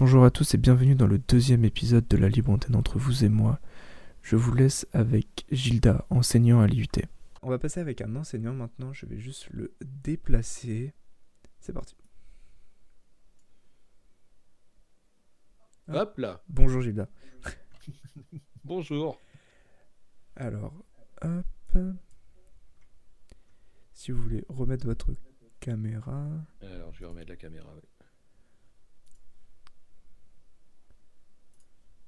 Bonjour à tous et bienvenue dans le deuxième épisode de la libre antenne entre vous et moi. Je vous laisse avec Gilda, enseignant à l'IUT. On va passer avec un enseignant maintenant, je vais juste le déplacer. C'est parti. Hop là. Bonjour Gilda. Bonjour. Alors, hop. Si vous voulez remettre votre caméra. Alors, je vais remettre la caméra. oui.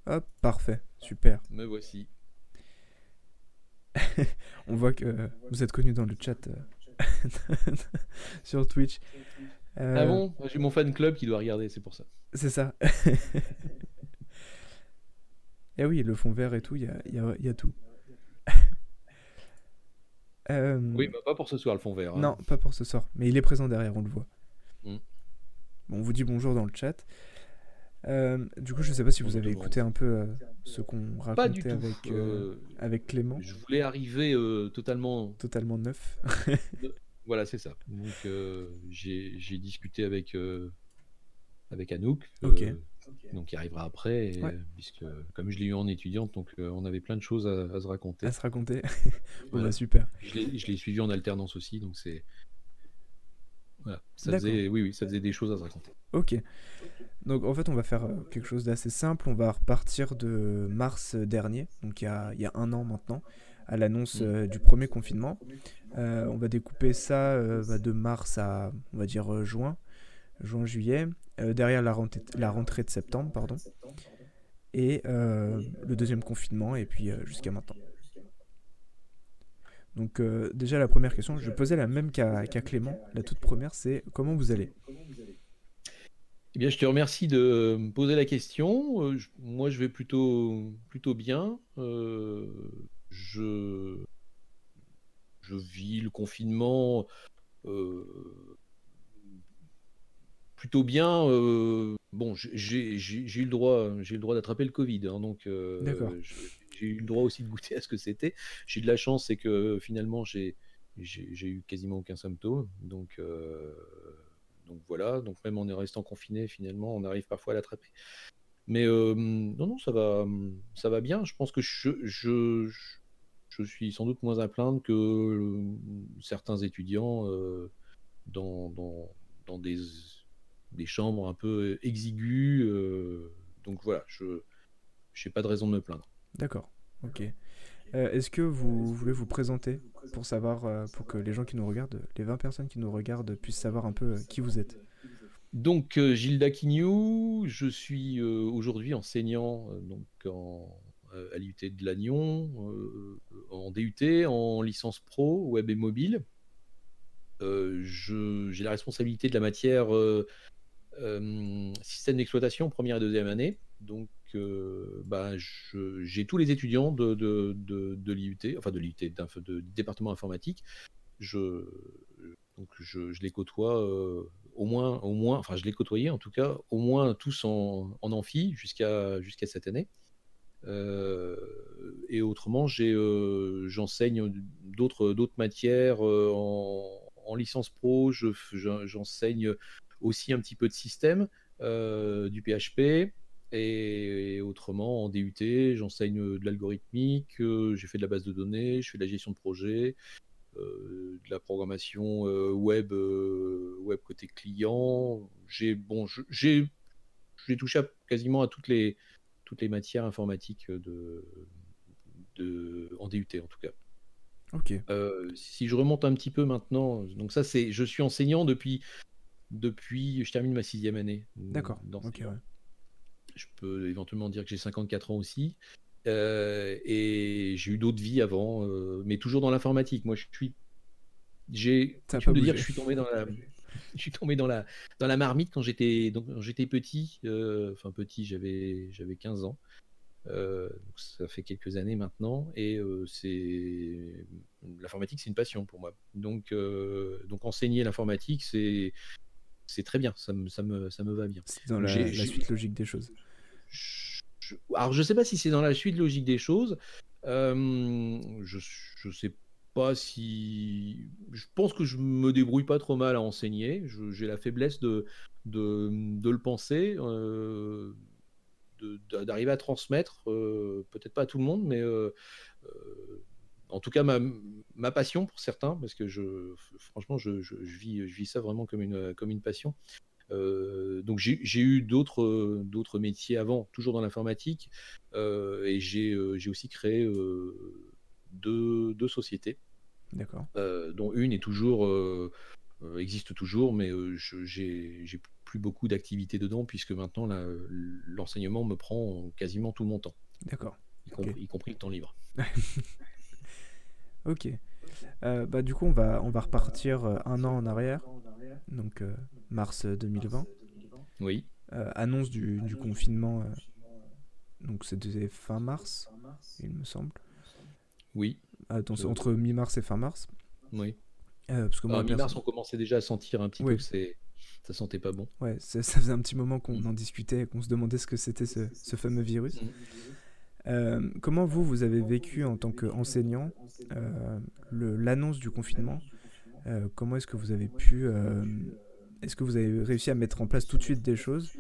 Hop, parfait, super. Me voici. On voit que vous êtes connu dans le chat euh, sur Twitch. Euh, Ah bon? J'ai mon fan club qui doit regarder, c'est pour ça. C'est ça. Et oui, le fond vert et tout, il y a, y a- il y a tout. Euh, Oui, bah, pas pour ce soir le fond vert. hein. Non, pas pour ce soir, mais il est présent derrière, on le voit. Mm. Bon, on vous dit bonjour dans le chat. Euh, du coup, je sais pas si vous avez écouté un peu euh, ce qu'on Pas racontait du tout. avec, euh, Euh, avec Clément, je voulais arriver euh, totalement. totalement neuf. Voilà, c'est ça. Donc, euh, j'ai j'ai discuté avec, euh, avec Anouk. Ok. euh, donc, qui arrivera après. et, Ouais. Puisque, comme je l'ai eu en étudiante, donc euh, on avait plein de choses à, à se raconter. à se raconter. bon, Voilà. bah, super. Je l'ai je l'ai suivi en alternance aussi, donc c'est. Voilà, ça faisait, oui, oui, ça faisait des choses à se raconter. Ok. Donc en fait, on va faire euh, quelque chose d'assez simple. On va repartir de mars dernier, donc il y a, il y a un an maintenant, à l'annonce Mm. euh, du premier confinement. Euh, on va découper ça euh, bah, de mars à, on va dire, euh, juin, juin-juillet. Euh, derrière la rentrée, la rentrée de septembre, pardon. Et euh, le deuxième confinement, et puis euh, jusqu'à maintenant. Donc euh, déjà la première question, je posais la même qu'à qu'à Clément. La toute première, c'est comment vous allez? Eh bien, je te remercie de me poser la question. Euh, je- moi, je vais plutôt, plutôt bien. Euh, je, je vis le confinement euh, plutôt bien. bon, j'ai- eu le droit, j'ai le droit d'attraper le Covid, hein, donc j'ai eu le droit aussi de goûter à ce que c'était. J'ai de la chance, c'est que finalement, j'ai eu quasiment aucun symptôme, donc. Donc voilà, donc même en restant confiné, finalement, on arrive parfois à l'attraper. Mais euh, non, non, ça va, ça va bien. Je pense que je, suis sans doute moins à plaindre que euh, certains étudiants euh, dans, des, chambres un peu exiguës. donc voilà, je n'ai pas de raison de me plaindre. D'accord, ok. Euh, Est-ce que vous voulez vous présenter pour savoir, euh, pour que les gens qui nous regardent, les 20 personnes qui nous regardent puissent savoir un peu euh, qui vous êtes? Donc, euh, Gilles Daquignou, je suis euh, aujourd'hui enseignant euh, donc en, euh, à l'IUT de Lannion, euh, en DUT, en licence pro, web et mobile. Euh, J'ai la responsabilité de la matière euh, euh, système d'exploitation, première et deuxième année. Donc, bah, je- j'ai tous les étudiants de, l'IUT, enfin de l'IUT, du département informatique. Je, donc je, les côtoie euh, au moins, enfin je les côtoyais en tout cas, au moins tous en, en amphi jusqu'à jusqu'à cette année. Euh, et autrement, euh, j'enseigne d'autres d'autres matières en, en licence pro. J'enseigne aussi un petit peu de système, du PHP. Et, et autrement, en DUT, j'enseigne de l'algorithmique, euh, j'ai fait de la base de données, je fais de la gestion de projet, euh, de la programmation euh, web, euh, web côté client. J'ai bon, j'ai touché à- quasiment à toutes les toutes les matières informatiques de, de en DUT en tout cas. Ok, Euh, si je remonte un petit peu maintenant, donc ça c'est, je suis enseignant depuis depuis, je termine ma sixième année. d'accord, ok, ouais. Je peux éventuellement dire que j'ai 54 ans aussi. Euh, et j'ai eu d'autres vies avant, euh, mais toujours dans l'informatique. Moi, je suis. J'ai pas de dire que je suis tombé dans la. Je suis tombé dans la, dans la marmite quand j'étais donc, j'étais petit. euh, enfin, petit, j'avais j'avais 15 ans. Donc ça fait quelques années maintenant. Et c'est. L'informatique, c'est une passion pour moi. Donc, donc enseigner l'informatique, c'est. C'est très bien, ça me, ça, me, ça me va bien. C'est dans la, suite logique des choses. je- alors, je sais pas si c'est dans la suite logique des choses. Euh, je, je sais pas si. Je pense que je me débrouille pas trop mal à enseigner. J'ai la faiblesse de, de, de le penser. Euh, d'arriver à transmettre, peut-être pas à tout le monde, mais en tout cas ma, passion pour certains, parce que je, franchement, je, vis, je vis ça vraiment comme une, comme une passion. donc j'ai eu d'autres d'autres métiers avant, toujours dans l'informatique, et j'ai aussi créé deux, deux, sociétés. D'accord. dont une est toujours existe toujours, mais j'ai plus beaucoup d'activités dedans puisque maintenant l'enseignement me prend quasiment tout mon temps. D'accord. Y, compris le temps libre. ok. Euh, bah, du coup, on va, on va repartir euh, un an en arrière, donc euh, mars 2020. Oui. annonce du, du confinement, donc c'était fin mars, il me semble. Oui. Attends, entre mi-mars et fin mars. Oui. parce que moi, mi-mars, on commençait déjà à sentir un petit peu que c'est ça sentait pas bon. Ouais, ça faisait un petit moment qu'on mm. en discutait, qu'on se demandait ce que c'était ce, ce, fameux virus. Mm. Euh, comment vous, vous avez vécu en tant qu'enseignant euh, l'annonce du confinement euh, Comment est-ce que vous avez pu... est-ce que vous avez réussi à mettre en place tout de suite des choses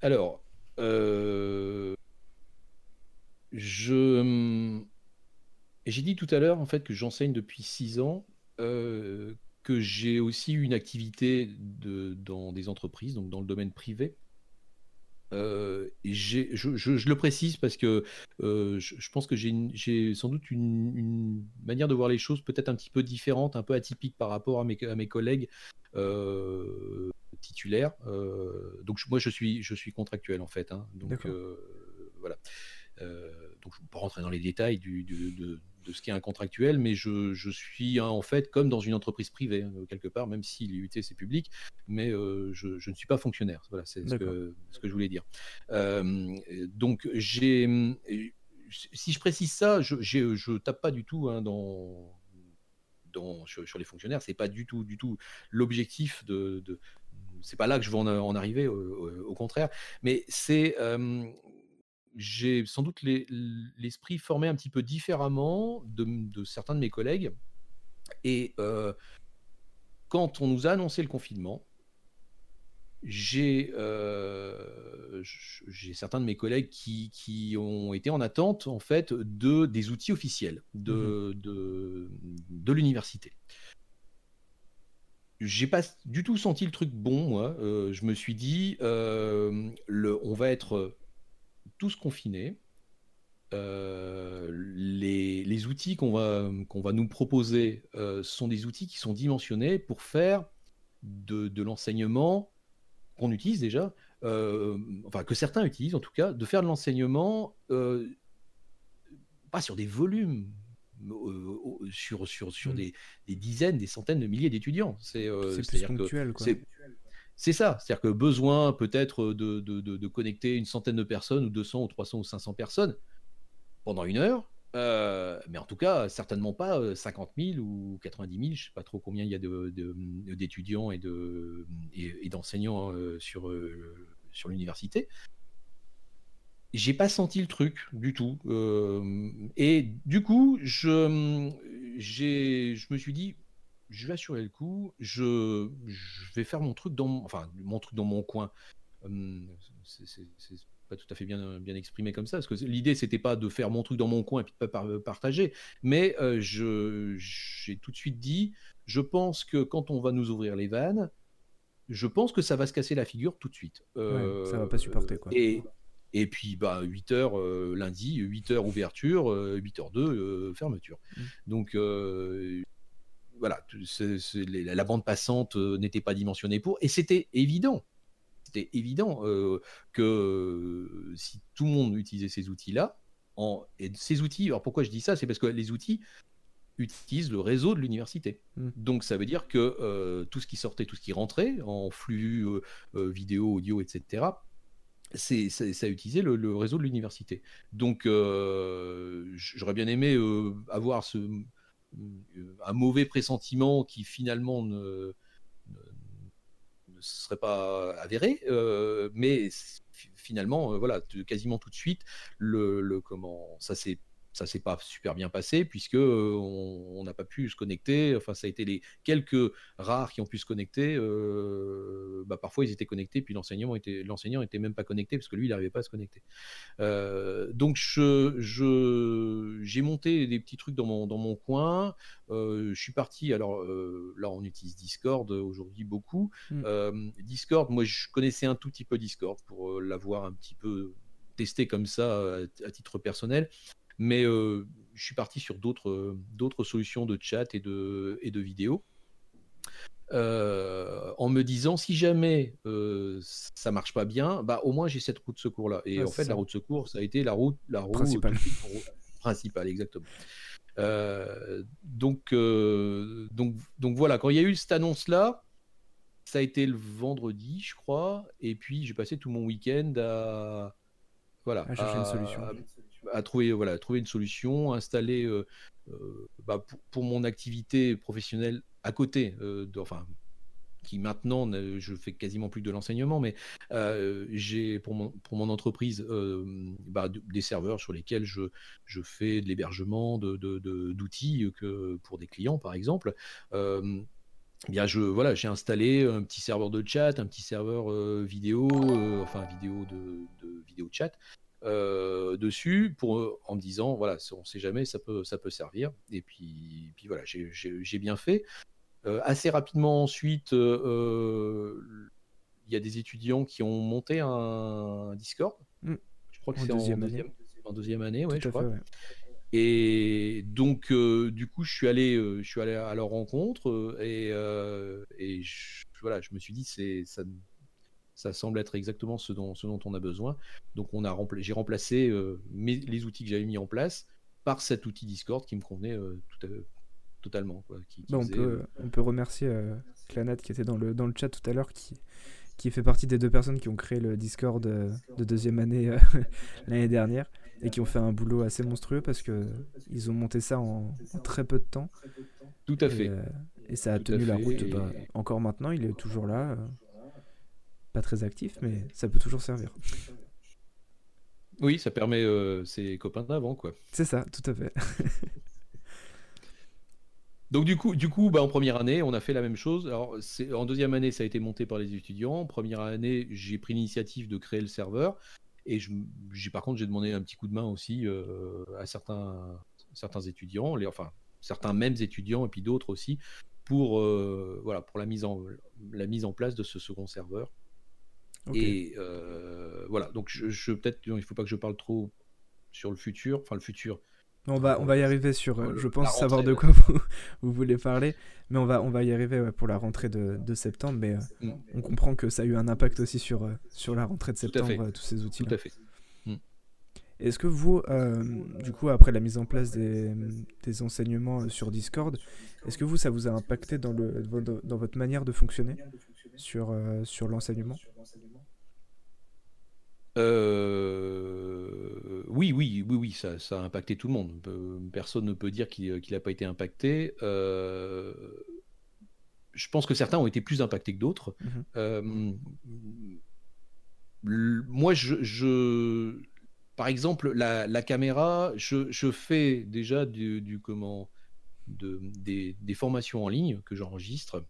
Alors, je... J'ai dit tout à l'heure en fait que j'enseigne depuis six ans, que j'ai aussi une activité de, dans des entreprises, donc dans le domaine privé. Euh, je, je, le précise parce que euh, je, pense que j'ai sans doute une, manière de voir les choses peut-être un petit peu différente, un peu atypique par rapport à mes, à mes collègues euh, titulaires. donc moi je suis, je suis contractuel en fait. Hein, donc voilà. donc je ne vais pas rentrer dans les détails du, de, de ce qui est un contractuel, mais je, je suis en fait comme dans une entreprise privée, hein, quelque part, même si l'IUT c'est public, mais euh, je, je, ne suis pas fonctionnaire. Voilà, c'est ce que, ce que, je voulais dire. Euh, donc, j'ai, si je précise ça, je ne tape pas du tout hein, dans, dans, sur, les fonctionnaires, c'est pas du tout, du tout l'objectif de, de c'est pas là que je veux en, arriver, au, contraire, mais c'est euh, j'ai sans doute l'esprit formé un petit peu différemment de, certains de mes collègues. Et euh, quand on nous a annoncé le confinement, j'ai euh, certains de mes collègues qui, qui, ont été en attente en fait de des outils officiels de, mmh de, de l'université. J'ai pas du tout senti le truc bon, moi. Euh, je me suis dit, le, on va être tous confinés. Euh, les, outils qu'on va, qu'on va nous proposer euh, sont des outils qui sont dimensionnés pour faire de, l'enseignement qu'on utilise déjà, euh, enfin que certains utilisent en tout cas, de faire de l'enseignement pas sur des volumes, sur, sur, sur mmh. des, dizaines, des centaines de milliers d'étudiants. C'est plus ponctuel. Quoi. C'est ça, c'est-à-dire que besoin peut-être de, connecter une centaine de personnes, ou 200, ou 300, ou 500 personnes pendant une heure, euh, mais en tout cas, certainement pas 50 euh, 000 ou 90 000, je ne sais pas trop combien il y a d'étudiants et d'enseignants euh, sur, sur l'université. J'ai pas senti le truc du tout. et du coup, je me suis dit, je vais assurer le coup, je, vais faire mon truc dans mon, enfin, mon truc dans mon coin. c'est pas tout à fait bien, bien exprimé comme ça, parce que l'idée c'était pas de faire mon truc dans mon coin et puis de pas partager, mais j'ai tout de suite dit, je pense que quand on va nous ouvrir les vannes, je pense que ça va se casser la figure tout de suite. Euh, ça va pas supporter quoi. Et, et puis bah, 8h lundi, 8h ouverture, 8h2 fermeture. Mmh. Donc voilà, la bande passante euh, n'était pas dimensionnée pour, et c'était évident. C'était évident euh, que euh, si tout le monde utilisait ces outils-là, et ces outils, alors pourquoi je dis ça C'est parce que les outils utilisent le réseau de l'université. Mmh. Donc ça veut dire que tout ce qui sortait, tout ce qui rentrait en flux vidéo, audio, etc., c'est, ça a utilisé le, réseau de l'université. Donc j'aurais bien aimé avoir ce, un mauvais pressentiment qui finalement ne, ne, serait pas avéré, mais finalement, voilà, quasiment tout de suite, le, comment ça s'est ça s'est pas super bien passé puisque on n'a pas pu se connecter. Enfin, ça a été les quelques rares qui ont pu se connecter. bah, parfois, ils étaient connectés, puis l'enseignant était l'enseignant était même pas connecté parce que lui, il n'arrivait pas à se connecter. donc, je, j'ai monté des petits trucs dans mon dans mon coin. je suis parti. Alors là, on utilise Discord aujourd'hui beaucoup. Mmh. Discord, moi, je connaissais un tout petit peu Discord pour l'avoir un petit peu testé comme ça à titre personnel. Mais je suis parti sur d'autres d'autres solutions de chat et de, et de vidéo. en me disant si jamais ça marche pas bien, bah au moins j'ai cette route de secours là. Et en fait, la route de secours, ça a été la route, la route principale, exactement. donc, donc, donc voilà, quand il y a eu cette annonce là, ça a été le vendredi, je crois, et puis j'ai passé tout mon week-end à voilà, à chercher une solution à trouver, voilà, trouver une solution, installer euh, euh, bah, pour, mon activité professionnelle à côté, euh, de, enfin, qui maintenant, je fais quasiment plus de l'enseignement, mais j'ai pour mon, pour mon entreprise bah, des serveurs sur lesquels je, je fais de l'hébergement d'outils de, que pour des clients, par exemple. Eh je voilà, j'ai installé un petit serveur de chat, un petit serveur vidéo, enfin vidéo de, de vidéo chat, euh, dessus pour, en me disant voilà, on sait jamais, ça peut, ça peut servir. Et puis, puis voilà, j'ai bien fait. Euh, assez rapidement ensuite, euh, il y a des étudiants qui ont monté un Discord. Mmh. Je crois que c'est en, deuxième, en deuxième année, ouais, je crois. Et donc, du coup, je suis allé, je suis allé à leur rencontre et, et voilà, je me suis dit, c'est ça, ça semble être exactement ce dont, ce dont on a besoin. Donc on a j'ai remplacé euh, les outils que j'avais mis en place par cet outil Discord qui me convenait euh, tout totalement. Bah, on, peut, euh, on peut remercier Clanat qui était dans le, dans le chat tout à l'heure, qui, qui fait partie des deux personnes qui ont créé le Discord de deuxième année l'année dernière et qui ont fait un boulot assez monstrueux parce que ils ont monté ça en, très peu de temps. Tout à fait. Et, ça a tenu la route. Bah, encore maintenant, il est toujours là pas très actif, mais ça peut toujours servir. Oui, ça permet euh, ses copains d'avant, quoi. C'est ça, tout à fait. Donc du coup, du coup, bah, en première année, on a fait la même chose. Alors, en deuxième année, ça a été monté par les étudiants. En première année, j'ai pris l'initiative de créer le serveur. Et j'ai par contre, j'ai demandé un petit coup de main aussi euh, à certains, certains étudiants, les, enfin certains mêmes étudiants et puis d'autres aussi, pour euh, voilà, pour la mise en la mise en place de ce second serveur. Et euh, voilà, donc je, peut-être, il faut pas que je parle trop sur le futur, enfin le futur. On va, on va y arriver sur, euh, je pense savoir de quoi vous, vous, voulez parler, mais on va, on va y arriver pour la rentrée de, de septembre, mais euh, on comprend que ça a eu un impact aussi sur, sur la rentrée de septembre, tous ces outils. Tout à fait. Mm. Est-ce que vous, du coup, après la mise en place des, des enseignements sur Discord, est-ce que vous, ça vous a impacté dans, le, dans votre manière de fonctionner sur, sur l'enseignement? Euh, oui, oui, oui, oui, ça, a impacté tout le monde. Personne ne peut dire qu'il n'a pas été impacté. Euh, je pense que certains ont été plus impactés que d'autres. Mhm. Euh, moi, je, par exemple, la, caméra, je, fais déjà du, comment, des, formations en ligne que j'enregistre.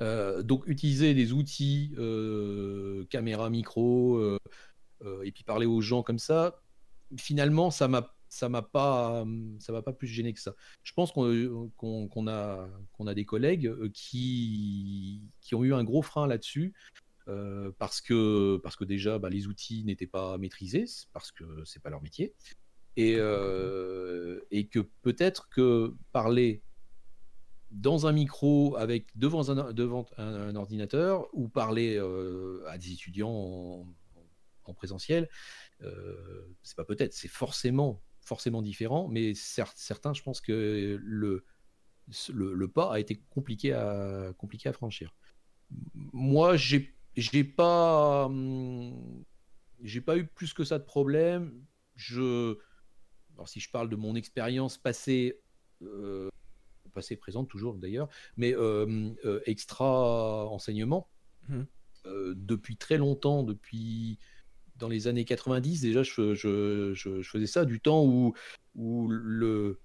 Euh, donc utiliser des outils, euh, caméra, micro, euh, et puis parler aux gens comme ça, finalement, ça m'a ça m'a pas ça m'a pas plus gêné que ça. Je pense qu'on a qu'on a des collègues qui qui ont eu un gros frein là-dessus parce que parce que déjà bah, les outils n'étaient pas maîtrisés parce que c'est pas leur métier et et que peut-être que parler dans un micro avec devant un, ordinateur ou parler euh, à des étudiants en, présentiel, euh, c'est pas peut-être, c'est forcément forcément différent, mais certains, je pense que le, pas a été compliqué à, franchir. Moi, j'ai pas pas eu plus que ça de problème. Alors si je parle de mon expérience passée, euh, passé, présente toujours d'ailleurs, mais euh, extra enseignement. Mmh. depuis très longtemps, depuis dans les années 90, déjà, je, je, je, faisais ça du temps où, où le,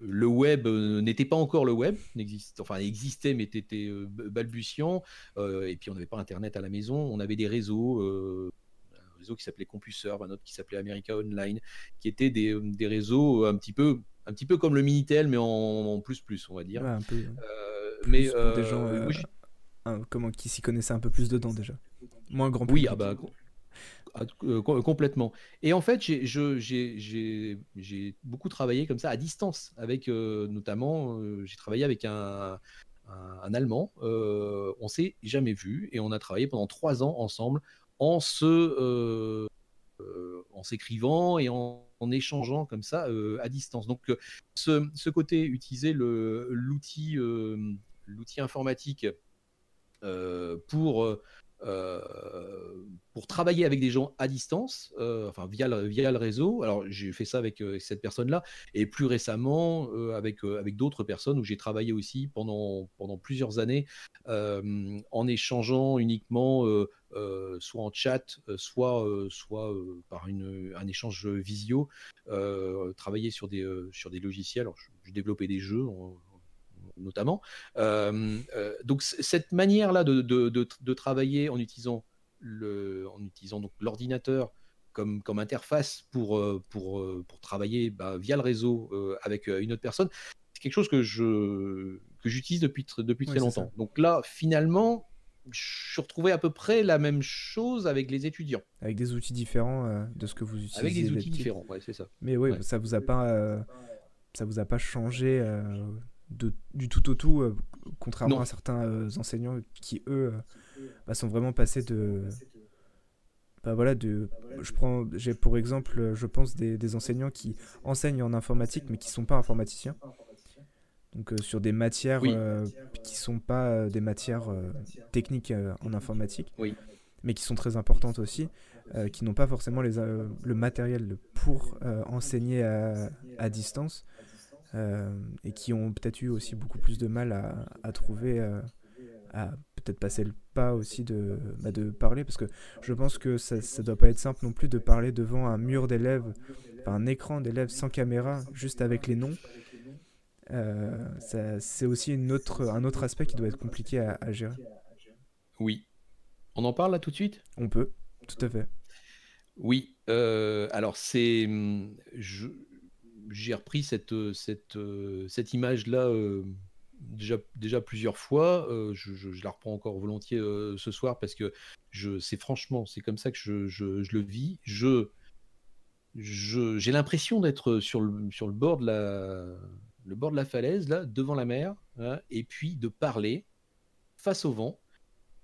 le web n'était pas encore le web, enfin existait mais était balbutiant. et puis on n'avait pas Internet à la maison, on avait des réseaux, un réseau qui s'appelait CompuServe, un autre qui s'appelait America Online, qui étaient des, des, réseaux un petit peu, un petit peu comme le Minitel mais en, plus plus, on va dire. un peu. mais des gens comment, qui s'y connaissaient un peu plus dedans déjà. Moins grand public. Oui, ah bah, ah, euh, complètement. Et en fait, j'ai beaucoup travaillé comme ça à distance, avec euh, notamment, euh, j'ai travaillé avec un, un, Allemand. on s'est jamais vu et on a travaillé pendant trois ans ensemble en se, en s'écrivant et en, échangeant comme ça à distance. Donc, ce, ce côté utiliser l'outil l'outil informatique pour euh, pour travailler avec des gens à distance, euh, enfin via le, réseau. Alors j'ai fait ça avec euh, cette personne-là, et plus récemment avec, avec d'autres personnes où j'ai travaillé aussi pendant, pendant plusieurs années en échangeant uniquement soit en chat, soit, soit par une, un échange visio, travailler sur des, sur des logiciels. Alors, je, développais des jeux notamment. Euh, euh, donc cette manière-là de, de, travailler en utilisant le, en utilisant donc l'ordinateur comme, comme interface pour, euh, pour, pour travailler bah, via le réseau avec une autre personne, c'est quelque chose que je que j'utilise depuis, depuis très longtemps. Donc là, finalement, je suis retrouvé à peu près la même chose avec les étudiants. Avec des outils différents de ce que vous utilisez. Avec des outils différents, ouais, c'est ça. Mais oui, ça vous a pas, ça vous a pas changé du tout au tout, euh, contrairement à certains euh, enseignants qui, eux, euh, bah, sont vraiment passés de. Bah, voilà, de, je prends, j'ai pour exemple, je pense, des, enseignants qui enseignent en informatique mais qui ne sont pas informaticiens. Donc sur des matières qui ne sont pas des matières techniques en informatique, mais qui sont très importantes aussi, qui n'ont pas forcément les, le matériel pour enseigner à distance. Euh, et qui ont peut-être eu aussi beaucoup plus de mal à, à trouver, euh, à peut-être passer le pas aussi de, bah, de parler, parce que je pense que ça ne doit pas être simple non plus de parler devant un mur d'élèves, un écran d'élèves sans caméra, juste avec les noms. Euh, c'est aussi une autre, un autre aspect qui doit être compliqué à, à gérer. Oui. On en parle là tout de suite? On peut, tout à fait. Oui, alors c'est, je, j'ai repris cette, euh, cette, euh, image-là euh, déjà, déjà plusieurs fois. Je, la reprends encore volontiers ce soir parce que c'est franchement, c'est comme ça que je, je, le vis. Je, j'ai l'impression d'être sur le, sur le bord de la, le bord de la falaise, là, devant la mer, hein, et puis de parler face au vent,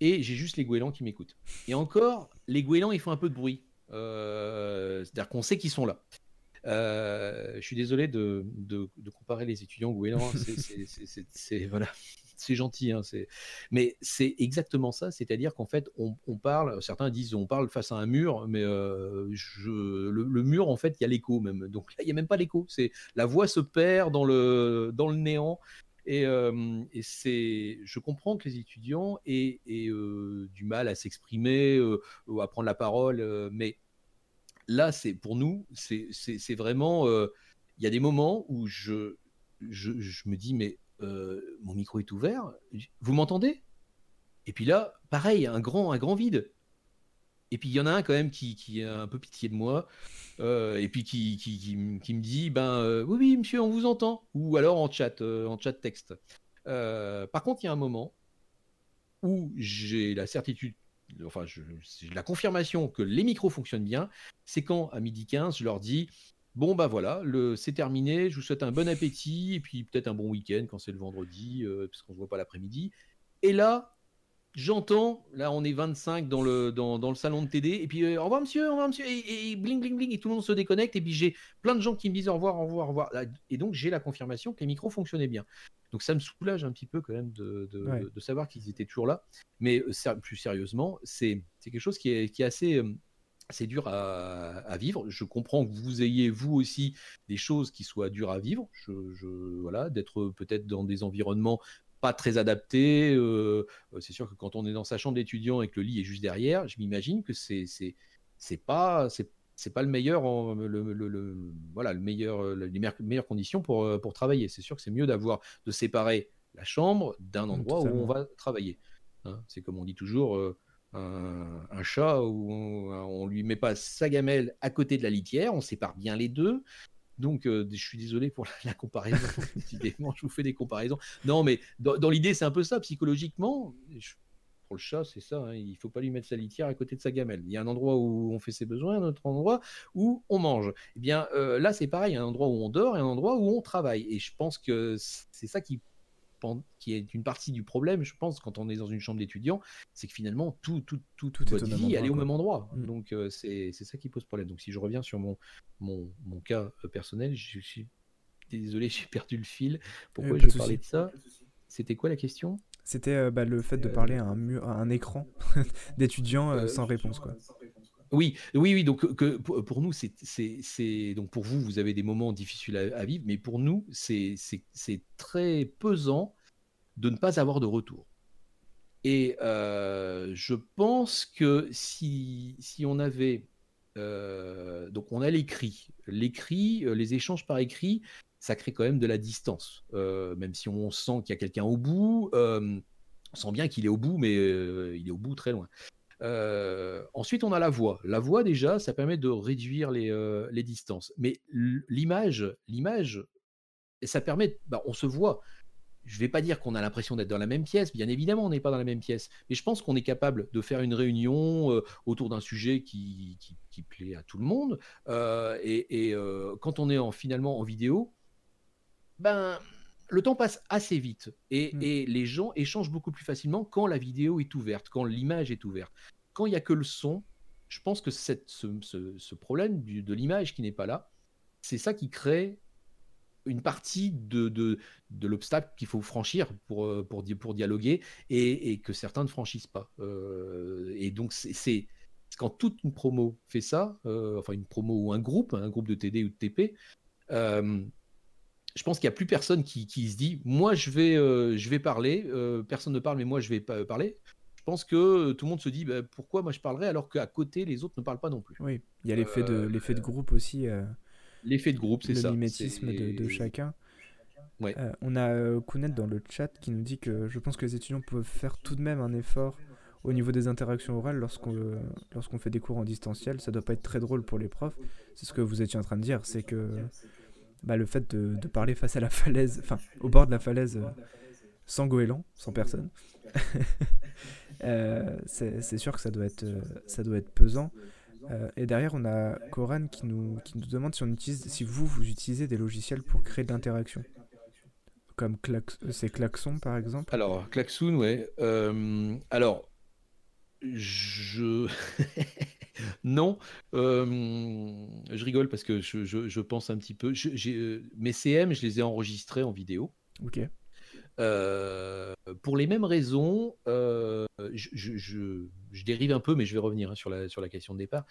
et j'ai juste les goélands qui m'écoutent. Et encore, les goélands, ils font un peu de bruit. C'est-à-dire qu'on sait qu'ils sont là. Euh, je suis désolé de, comparer les étudiants goélands. C'est voilà, c'est gentil, hein, mais c'est exactement ça. C'est-à-dire qu'en fait, on, parle. Certains disent on parle face à un mur, mais euh, le, mur, en fait, il y a l'écho même. Donc là, il n'y a même pas l'écho. C'est la voix se perd dans le dans le néant. Et, euh, c'est, je comprends que les étudiants aient, aient du mal à s'exprimer ou à prendre la parole, mais là, c'est pour nous, c'est vraiment. Euh, il y a des moments où je, je, me dis, mais euh, mon micro est ouvert, vous m'entendez? Et puis là, pareil, un grand, un grand vide. Et puis il y en a un quand même qui, qui a un peu pitié de moi, euh, et puis qui, qui, qui, me dit, ben oui, oui, monsieur, on vous entend, ou alors en chat, en chat texte. par contre, il y a un moment où j'ai la certitude enfin, j'ai la confirmation que les micros fonctionnent bien, c'est quand, à midi 15, je leur dis Bon, bah voilà, c'est terminé, je vous souhaite un bon appétit, et puis peut-être un bon week-end quand c'est le vendredi, euh, parce qu'on ne se voit pas l'après-midi. Et là, j'entends, là on est 25 dans le, dans, dans le salon de TD, et puis euh, au revoir monsieur, au revoir monsieur, et, bling bling bling, et tout le monde se déconnecte, et puis j'ai plein de gens qui me disent au revoir, au revoir, au revoir. Et donc j'ai la confirmation que les micros fonctionnaient bien. Donc ça me soulage un petit peu quand même de, de, savoir qu'ils étaient toujours là. Mais euh, plus sérieusement, c'est quelque chose qui est, qui est assez... Euh, c'est dur à, à, vivre. Je comprends que vous ayez vous aussi des choses qui soient dures à vivre. Je, je voilà, d'être peut-être dans des environnements pas très adapté. Euh, c'est sûr que quand on est dans sa chambre d'étudiant et que le lit est juste derrière, je m'imagine que c'est c'est pas c'est c'est pas le meilleur le, voilà le meilleur les meilleures, conditions pour, pour travailler. C'est sûr que c'est mieux d'avoir de séparer la chambre d'un mmh, endroit où on va travailler. Hein. c'est comme on dit toujours un, chat où on, ne lui met pas sa gamelle à côté de la litière, on sépare bien les deux. Donc, je suis désolé pour la, comparaison. Je vous fais des comparaisons. Non, mais dans, l'idée, c'est un peu ça. Psychologiquement, pour le chat, c'est ça. Hein, il ne faut pas lui mettre sa litière à côté de sa gamelle. Il y a un endroit où on fait ses besoins, un autre endroit où on mange. Eh bien, là, c'est pareil. un endroit où on dort et un endroit où on travaille. Et je pense que c'est ça qui qui est une partie du problème, je pense, quand on est dans une chambre d'étudiant, c'est que finalement, tout, tout, tout, toute votre vie, elle est au même endroit. Mm. Donc, euh, c'est ça qui pose problème. Donc, si je reviens sur mon, mon, mon cas euh, personnel, je suis désolé, j'ai perdu le fil. Pourquoi je parlais de ça C'était quoi la question? C'était euh, bah, le fait de parler à un, mur, à un écran d'étudiants sans réponse. Quoi. Oui, oui, oui. Donc que pour, nous, c'est donc pour vous, vous avez des moments difficiles à, vivre, mais pour nous, c'est très pesant de ne pas avoir de retour. Et euh, je pense que si, si on avait euh, donc on a l'écrit, l'écrit, euh, les échanges par écrit, ça crée quand même de la distance, même si on sent qu'il y a quelqu'un au bout. on sent bien qu'il est au bout, mais il est au bout très loin. Ensuite, on a la voix. La voix, déjà, ça permet de réduire les, euh, distances. Mais l'image, l'image, ça permet, bah, on se voit. Je ne vais pas dire qu'on a l'impression d'être dans la même pièce, bien évidemment, on n'est pas dans la même pièce, mais je pense qu'on est capable de faire une réunion euh, autour d'un sujet qui, qui, plaît à tout le monde. et, quand on est en, finalement en vidéo, ben, le temps passe assez vite mmh. et, les gens échangent beaucoup plus facilement quand la vidéo est ouverte, quand l'image est ouverte. Quand il n'y a que le son, je pense que ce, problème de l'image qui n'est pas là, c'est ça qui crée une partie de, l'obstacle qu'il faut franchir pour, euh, dialoguer et, que certains ne franchissent pas. Euh, et donc, c'est quand toute une promo fait ça, euh, enfin une promo ou un groupe, un groupe de TD ou de TP, je pense qu'il n'y a plus personne qui, se dit moi je vais, je vais parler, personne ne parle mais moi je vais pas parler. Je pense que tout le monde se dit bah, pourquoi moi je parlerai alors qu'à côté les autres ne parlent pas non plus. Oui, il y a l'effet de, l'effet de groupe aussi. L'effet de groupe, c'est ça. Le mimétisme de, chacun. on a Kounet dans le chat qui nous dit que je pense que les étudiants peuvent faire tout de même un effort au niveau des interactions orales lorsqu'on lorsqu'on fait des cours en distanciel. Ça doit pas être très drôle pour les profs. C'est ce que vous étiez en train de dire, c'est que bah, le fait de, parler face à la falaise, enfin au bord de la falaise, euh, sans goéland, sans personne, euh, c'est sûr que ça doit être, euh, ça doit être pesant. Et derrière, on a Coran qui nous, qui nous demande si, on utilise, si vous, vous utilisez des logiciels pour créer de l'interaction. Comme c'est Klaxon, par exemple Alors, Klaxon, ouais. alors, je. non, je rigole parce que je, pense un petit peu. Euh, mes CM, je les ai enregistrés en vidéo. Ok. Euh, pour les mêmes raisons, euh, je, dérive un peu, mais je vais revenir hein, sur, la, question de départ.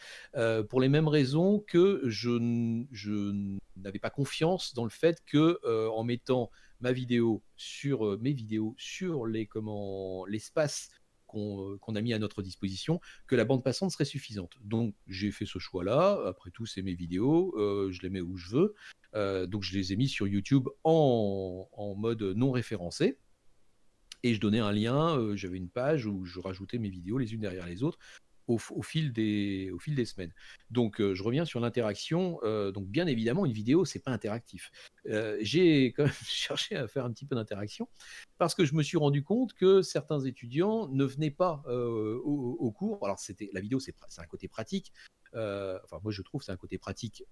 pour les mêmes raisons que je, je n'avais pas confiance dans le fait que en mettant ma vidéo sur mes vidéos sur l'espace euh, qu'on a mis à notre disposition, que la bande passante serait suffisante. Donc j'ai fait ce choix-là. Après tout, c'est mes vidéos, euh, je les mets où je veux. Euh, donc je les ai mis sur YouTube en mode non référencé. Et je donnais un lien, j'avais une page où je rajoutais mes vidéos les unes derrière les autres au, fil, des, au semaines. Donc, euh, je reviens sur l'interaction. Euh, donc, bien évidemment, une vidéo, c'est pas interactif. Euh, j'ai quand même cherché à faire un petit peu d'interaction parce que je me suis rendu compte que certains étudiants ne venaient pas au, cours. Alors, c'était la vidéo, c'est un côté pratique. Enfin, moi, je trouve c'est un côté pratique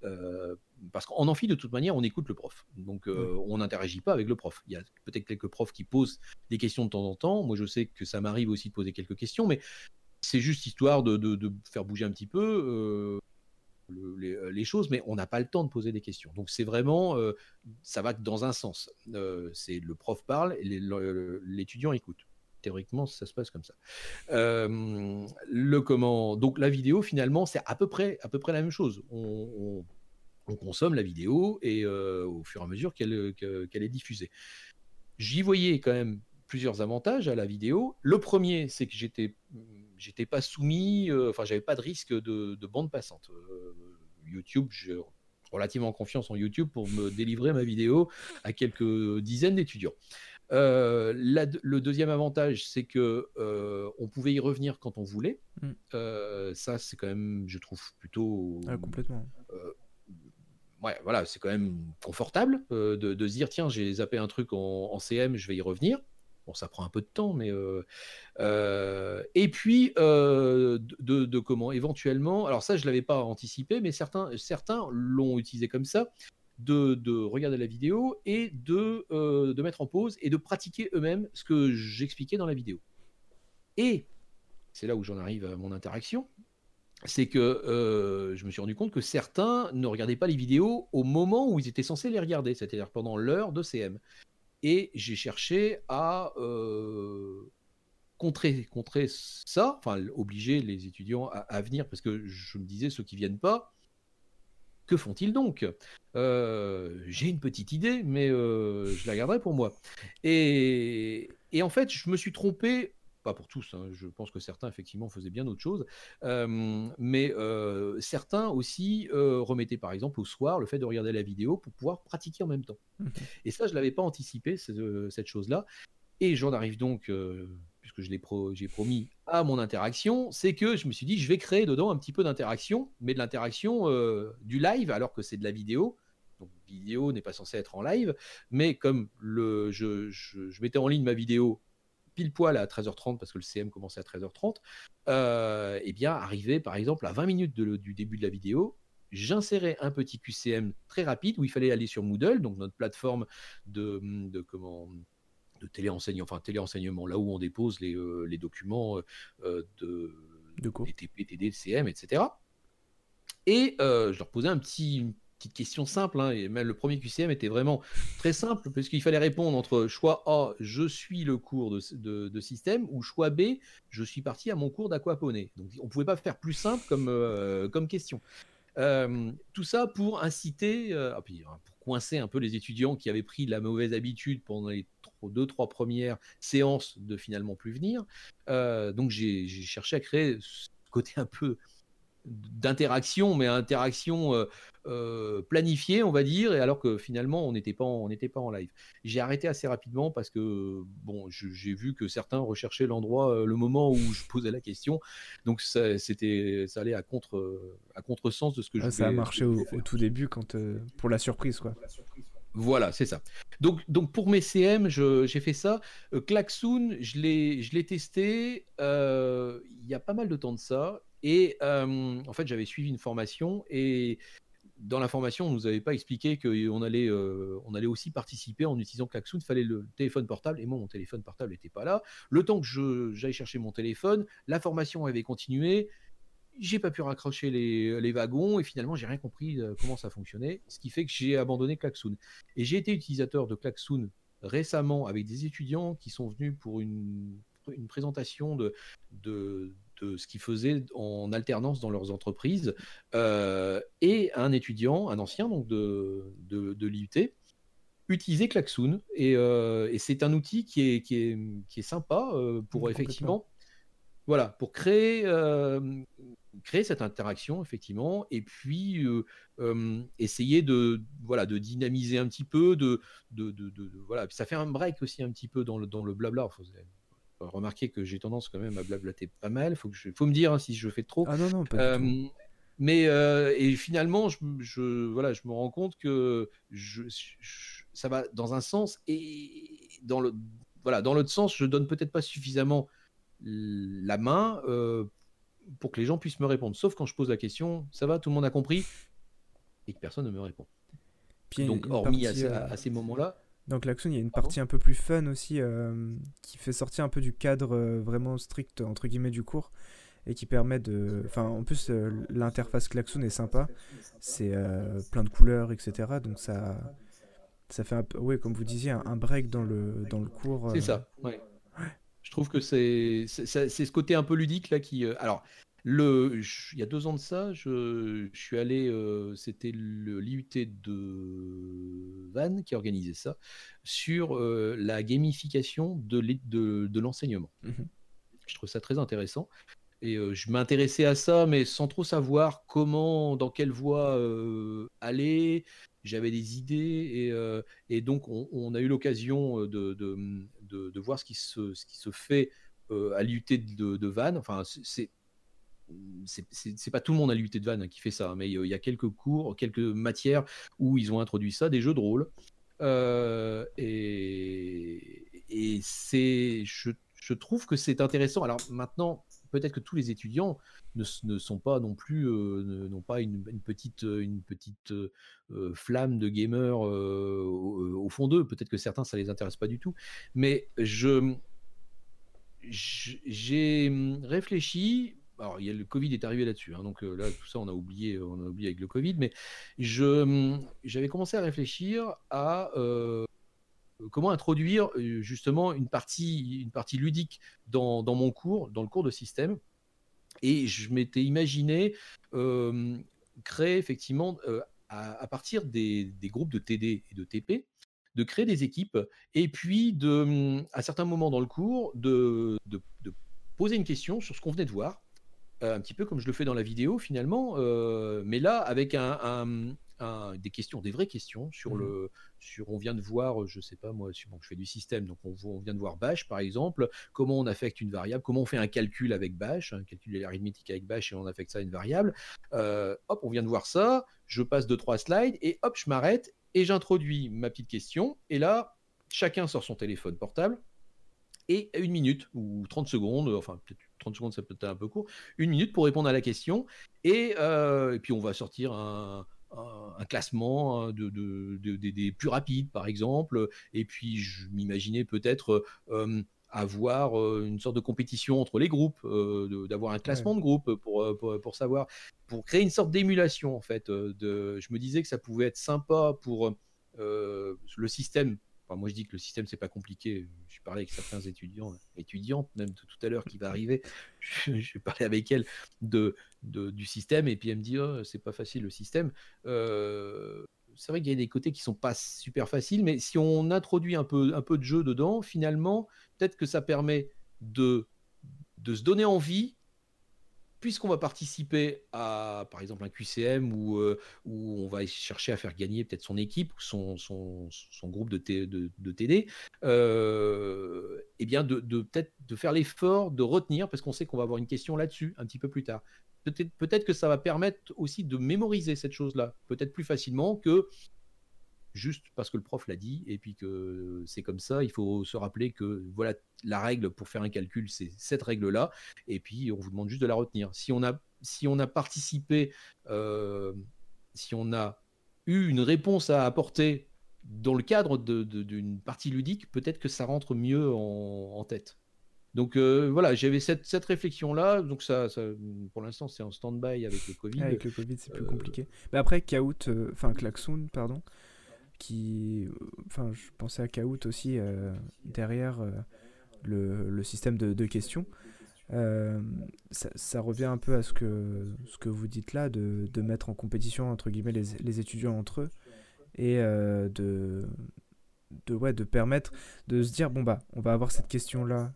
parce qu'en amphi, de toute manière, on écoute le prof. Donc, on n'interagit pas avec le prof. Il y a peut-être quelques profs qui posent des questions de temps en temps. Moi, je sais que ça m'arrive aussi de poser quelques questions, mais c'est juste histoire de, faire bouger un petit peu euh, euh, les, choses, mais on n'a pas le temps de poser des questions. Donc c'est vraiment, euh, ça va dans un sens. c'est le prof parle l'étudiant écoute. Théoriquement, ça se passe comme ça. le comment Donc la vidéo, finalement, c'est à peu près, à peu près la même chose. On, consomme la vidéo et au fur et à mesure qu'elle est diffusée. J'y voyais quand même plusieurs avantages à la vidéo. Le premier, c'est que j'étais j'étais pas soumis, enfin, j'avais pas de risque de, de bande passante. YouTube, j'ai relativement confiance en YouTube pour me délivrer ma vidéo à quelques dizaines d'étudiants. Euh, le deuxième avantage, c'est que euh, on pouvait y revenir quand on voulait. Mm. Euh, ça, c'est quand même, je trouve plutôt ah, complètement. ouais, voilà, c'est quand même confortable de, de, se dire tiens, j'ai zappé un truc en, en, CM, je vais y revenir. Bon, ça prend un peu de temps, mais et puis de, de, comment? Éventuellement. Alors ça, je l'avais pas anticipé, mais certains certains l'ont utilisé comme ça de, regarder la vidéo et de, euh, de mettre en pause et de pratiquer eux-mêmes ce que j'expliquais dans la vidéo. Et c'est là où j'en arrive à mon interaction, c'est que euh, je me suis rendu compte que certains ne regardaient pas les vidéos au moment où ils étaient censés les regarder, c'est-à-dire pendant l'heure de CM. Et j'ai cherché à euh, contrer, contrer ça, enfin obliger les étudiants à, à, venir, parce que je me disais, ceux qui viennent pas, que font-ils donc? Euh, J'ai une petite idée, mais euh, je la garderai pour moi. Et, en fait, je me suis trompé pas pour tous, hein, je pense que certains effectivement faisaient bien autre chose, euh, mais certains aussi remettaient par exemple au soir le fait de regarder la vidéo pour pouvoir pratiquer en même temps. Mmh Et ça, je l'avais pas anticipé, cette chose-là. Et j'en arrive donc puisque je l'ai j'ai promis à mon interaction, c'est que je me suis dit, je vais créer dedans un petit peu d'interaction, mais de l'interaction euh, du live, alors que c'est de la vidéo. Donc, vidéo n'est pas censé être en live, mais comme le, je, je, mettais en ligne ma vidéo pile poil à 13h30 parce que le CM commençait à 13h30, euh, et bien arrivé par exemple à 20 minutes du début de la vidéo, j'insérais un petit QCM très rapide où il fallait aller sur Moodle, donc notre plateforme de, de comment de téléenseignement, enfin téléenseignement, là où on dépose les, euh, les documents euh, euh, de, de. TP, TD, CM, etc. Et je leur posais un petit, une petite question simple, hein, et même le premier QCM était vraiment très simple, parce qu'il fallait répondre entre choix A, je suis le cours de, de, de, système, ou choix B, je suis parti à mon cours d'aquaponie. Donc on ne pouvait pas faire plus simple comme, comme question. tout ça pour inciter, ah, hein, coincer un peu les étudiants qui avaient pris la mauvaise habitude pendant les deux, trois premières séances de finalement plus venir. Euh, donc j'ai cherché à créer ce côté un peu d'interaction, mais interaction euh, euh, planifiée, on va dire, et alors que finalement on n'était pas, on n'était pas en live. J'ai arrêté assez rapidement parce que bon, j'ai vu que certains recherchaient l'endroit, le moment où je posais la question, donc ça, c'était, ça allait à contre, à contresens de ce que je. Ah, ça a marché au, tout début quand pour la surprise, quoi. Voilà, c'est ça. Donc, donc pour mes CM, j'ai fait ça. Euh, Klaxoon, je l'ai testé euh, il y a pas mal de temps de ça. Et euh, en fait, j'avais suivi une formation et dans la formation, on nous avait pas expliqué qu'on allait, on allait aussi participer en utilisant Klaxoon. Il fallait le téléphone portable et moi, mon téléphone portable n'était pas là. Le temps que j'aille chercher mon téléphone, la formation avait continué j'ai pas pu raccrocher les, wagons et finalement j'ai rien compris euh, comment ça fonctionnait, ce qui fait que j'ai abandonné Klaxoon. Et j'ai été utilisateur de Klaxoon récemment avec des étudiants qui sont venus pour une, une présentation de, de, de ce qu'ils faisaient en alternance dans leurs entreprises euh, et un étudiant, un ancien donc de, de, de l'IUT utiliser Klaxoon et, euh, et c'est un outil qui est, qui est, qui est sympa pour effectivement voilà, pour créer, créer cette interaction, effectivement, et puis essayer de, voilà, de dynamiser un petit peu, de, de, de, voilà. ça fait un break aussi un petit peu dans le, dans le blabla. Faut remarquer que j'ai tendance quand même à blablater pas mal. Faut, que je, faut me dire hein, si je fais trop. Ah non, non, pas Mais et finalement, je, je, voilà, je me rends compte que je, ça va dans un sens et dans le voilà, dans l'autre sens, je donne peut-être pas suffisamment la main euh, pour que les gens puissent me répondre. Sauf quand je pose la question, ça va, tout le monde a compris, et que personne ne me répond. Donc, hormis à, euh, ces moments-là. Dans Klaxon, il y a une partie un peu plus fun aussi, euh, qui fait sortir un peu du cadre vraiment strict, entre guillemets, du cours, et qui permet de... Enfin, en plus, l'interface Klaxon est sympa, c'est plein de couleurs, etc. Donc ça, ça fait un peu, oui, comme vous disiez, un, break dans le, dans le cours. C'est ça, ouais. Je trouve que c'est ce côté un peu ludique là qui. Euh, alors, le, il y a deux ans de ça, je, je suis allé, euh, c'était l'IUT de Vannes qui organisait ça, sur euh, la gamification de l'enseignement. Mmh Je trouve ça très intéressant. et je m'intéressais à ça, mais sans trop savoir comment, dans quelle voie aller. J'avais des idées et, et donc on, a eu l'occasion de, de, de, voir ce qui se, ce qui se fait à l'IUT de, de Vannes. Enfin, c'est c'est pas tout le monde à l'UT de Vannes qui fait ça, hein, mais il y a quelques cours, quelques matières où ils ont introduit ça, des jeux de rôle. et, et c'est, je, je, trouve que c'est intéressant. Alors maintenant, peut-être que tous les étudiants ne, ne sont pas non plus, n'ont pas une, petite, une petite flamme de gamer au, au, fond d'eux. Peut-être que certains, ça les intéresse pas du tout. Mais je, j'ai réfléchi alors, le Covid est arrivé là-dessus, hein, donc là, tout ça, on a oublié, on a oublié avec le Covid, mais je, j'avais commencé à réfléchir à comment introduire justement une partie, une partie ludique dans, dans, mon cours, dans le cours de système. Et je m'étais imaginé créer effectivement, à, partir des, des, groupes de TD et de TP, de créer des équipes et puis de, à certains moments dans le cours de, de poser une question sur ce qu'on venait de voir un petit peu comme je le fais dans la vidéo finalement, mais là avec un, des questions, des vraies questions sur mmh. le, sur on vient de voir, je sais pas moi, je fais du système, donc on, on, vient de voir Bash par exemple, comment on affecte une variable, comment on fait un calcul avec Bash, un calcul arithmétique avec Bash et on affecte ça à une variable? hop, on vient de voir ça, je passe deux trois slides et hop, je m'arrête et j'introduis ma petite question. Et là chacun sort son téléphone portable et une minute ou 30 secondes, enfin peut-être 30 secondes, ça peut être un peu court, une minute pour répondre à la question. Et, euh, puis, on va sortir un, classement hein, de, des plus rapides, par exemple. Et puis, je m'imaginais peut-être euh, avoir euh, une sorte de compétition entre les groupes, d'avoir un classement de groupe pour, pour, savoir, pour créer une sorte d'émulation, en fait. de, je me disais que ça pouvait être sympa pour le système moi, je dis que le système, c'est pas compliqué. Je parlais avec certains étudiants, étudiantes même de tout à l'heure qui va arriver. Je, je parlais avec elle de, du système et puis elle me dit oh, c'est pas facile le système. Euh, c'est vrai qu'il y a des côtés qui sont pas super faciles, mais si on introduit un peu, un peu de jeu dedans, finalement, peut-être que ça permet de, de se donner envie puisqu'on va participer à, par exemple, un QCM où, euh, où on va chercher à faire gagner peut-être son équipe ou son, groupe de, TD, euh, eh bien de, de faire l'effort de retenir, parce qu'on sait qu'on va avoir une question là-dessus un petit peu plus tard. Peut-être peut que ça va permettre aussi de mémoriser cette chose-là, peut-être plus facilement que juste parce que le prof l'a dit et puis que c'est comme ça. Il faut se rappeler que voilà la règle pour faire un calcul, c'est cette règle-là. Et puis on vous demande juste de la retenir. Si on a, si on a participé, euh, si on a eu une réponse à apporter dans le cadre d'une partie ludique, peut-être que ça rentre mieux en, tête. Donc euh, voilà, j'avais cette, cette réflexion-là. Donc ça, pour l'instant, c'est en stand-by avec le Covid. Avec le Covid, c'est plus compliqué. Mais après, euh, enfin Klaxoon, pardon, qui. Enfin, je pensais à Kahoot aussi euh, derrière euh, le, système de, questions. Euh, ça, revient un peu à ce que, vous dites là, de, mettre en compétition entre guillemets les, étudiants entre eux et de, de, ouais, de permettre de se dire bon bah on va avoir cette question là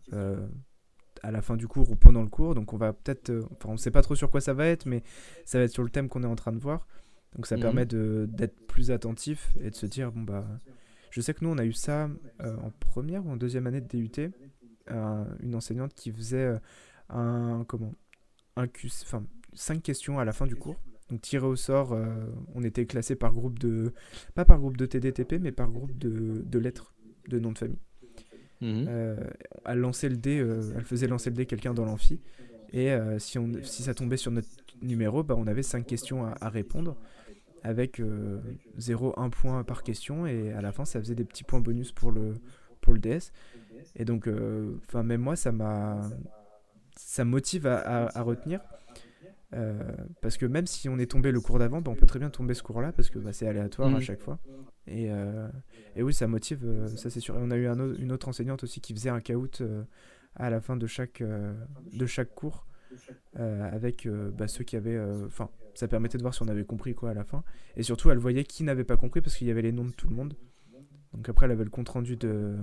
à la fin du cours ou pendant le cours donc on va peut-être enfin on sait pas trop sur quoi ça va être mais ça va être sur le thème qu'on est en train de voir donc ça permet mhm. d'être plus attentif et de se dire, bon bah, je sais que nous on a eu ça euh, en première ou en deuxième année de DUT, une enseignante qui faisait euh, un, comment, un enfin, cinq questions à la fin du cours. Donc tiré au sort, euh, on était classé par groupe de, pas par groupe de TDTP, mais par groupe de, de lettres, de nom de famille. Mhm. elle lançait le dé, elle faisait lancer le dé quelqu'un dans l'amphi. Et si, on, si ça tombait sur notre numéro, bah, on avait cinq questions à, à répondre avec 0, euh, 1 point par question et à la fin ça faisait des petits points bonus pour le, pour le DS. Et donc, euh, enfin même moi ça m'a ça motive à, à, retenir. Euh, parce que même si on est tombé le cours d'avant, bah, on peut très bien tomber ce cours-là parce que bah, c'est aléatoire à mm. chaque fois. Et, et, oui, ça motive, ça c'est sûr. Et on a eu un une autre enseignante aussi qui faisait un caout à la fin de chaque, de chaque cours avec bah, ceux qui avaient. Enfin, ça permettait de voir si on avait compris quoi à la fin. Et surtout, elle voyait qui n'avait pas compris parce qu'il y avait les noms de tout le monde. Donc après, elle avait le compte rendu de,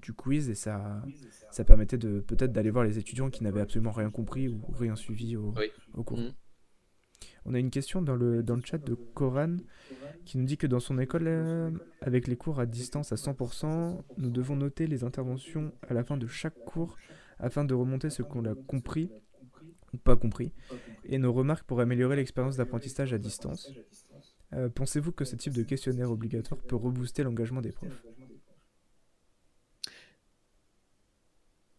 du, quiz et ça, ça permettait de peut-être d'aller voir les étudiants qui n'avaient absolument rien compris ou rien suivi au, cours. Mm. On a une question dans le, dans le chat de Coran qui nous dit que dans son école, euh, avec les cours à distance à 100%, nous devons noter les interventions à la fin de chaque cours afin de remonter ce qu'on a compris ou pas compris et nos remarques pour améliorer l'expérience d'apprentissage à distance. Euh, pensez-vous que ce type de questionnaire obligatoire peut rebooster l'engagement des profs?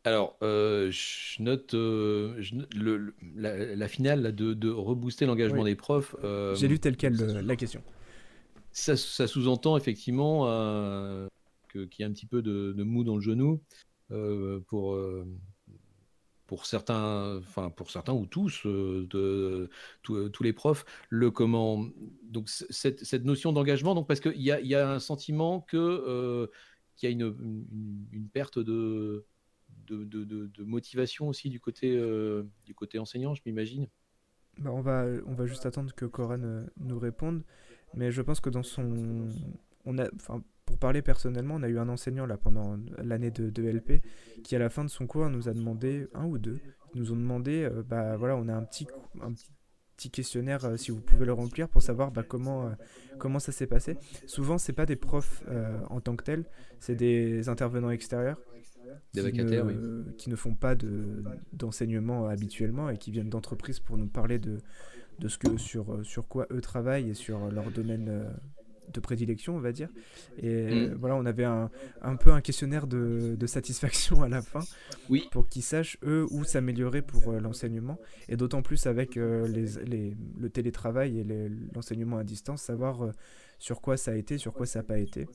Alors, euh, je note, euh, le, la, finale de, de rebooster l'engagement des profs. J'ai lu tel quel la question. Ça, sous-entend effectivement qu'il y a un petit peu de, de, mou dans le genou pour pour certains, enfin pour certains ou tous, euh, euh, tous les profs, le comment. Donc cette, cette notion d'engagement, donc parce qu'il y a, y a un sentiment que euh, qu'il y a une, une, perte de de, de, motivation aussi du côté du côté enseignant, je m'imagine. Bah on va on va juste attendre que Coran nous réponde, mais je pense que dans son on a, pour parler personnellement, on a eu un enseignant là pendant l'année de, de, LP qui à la fin de son cours nous a demandé, un ou deux, nous ont demandé, euh, bah voilà, on a un petit, un petit questionnaire euh, si vous pouvez le remplir pour savoir bah, comment, euh, comment ça s'est passé. Souvent, c'est pas des profs en tant que tels, c'est des intervenants extérieurs. Des qui, ne, qui ne font pas d'enseignement habituellement et qui viennent d'entreprises pour nous parler de, de ce que sur, sur quoi eux travaillent et sur leur domaine de prédilection, on va dire. Et mm. voilà, on avait un, un, peu un questionnaire de, de, satisfaction à la fin oui. pour qu'ils sachent, eux, où s'améliorer pour euh, l'enseignement. Et d'autant plus avec euh, les, les, le télétravail et l'enseignement à distance, savoir euh, sur quoi ça a été, sur quoi ça n'a pas été.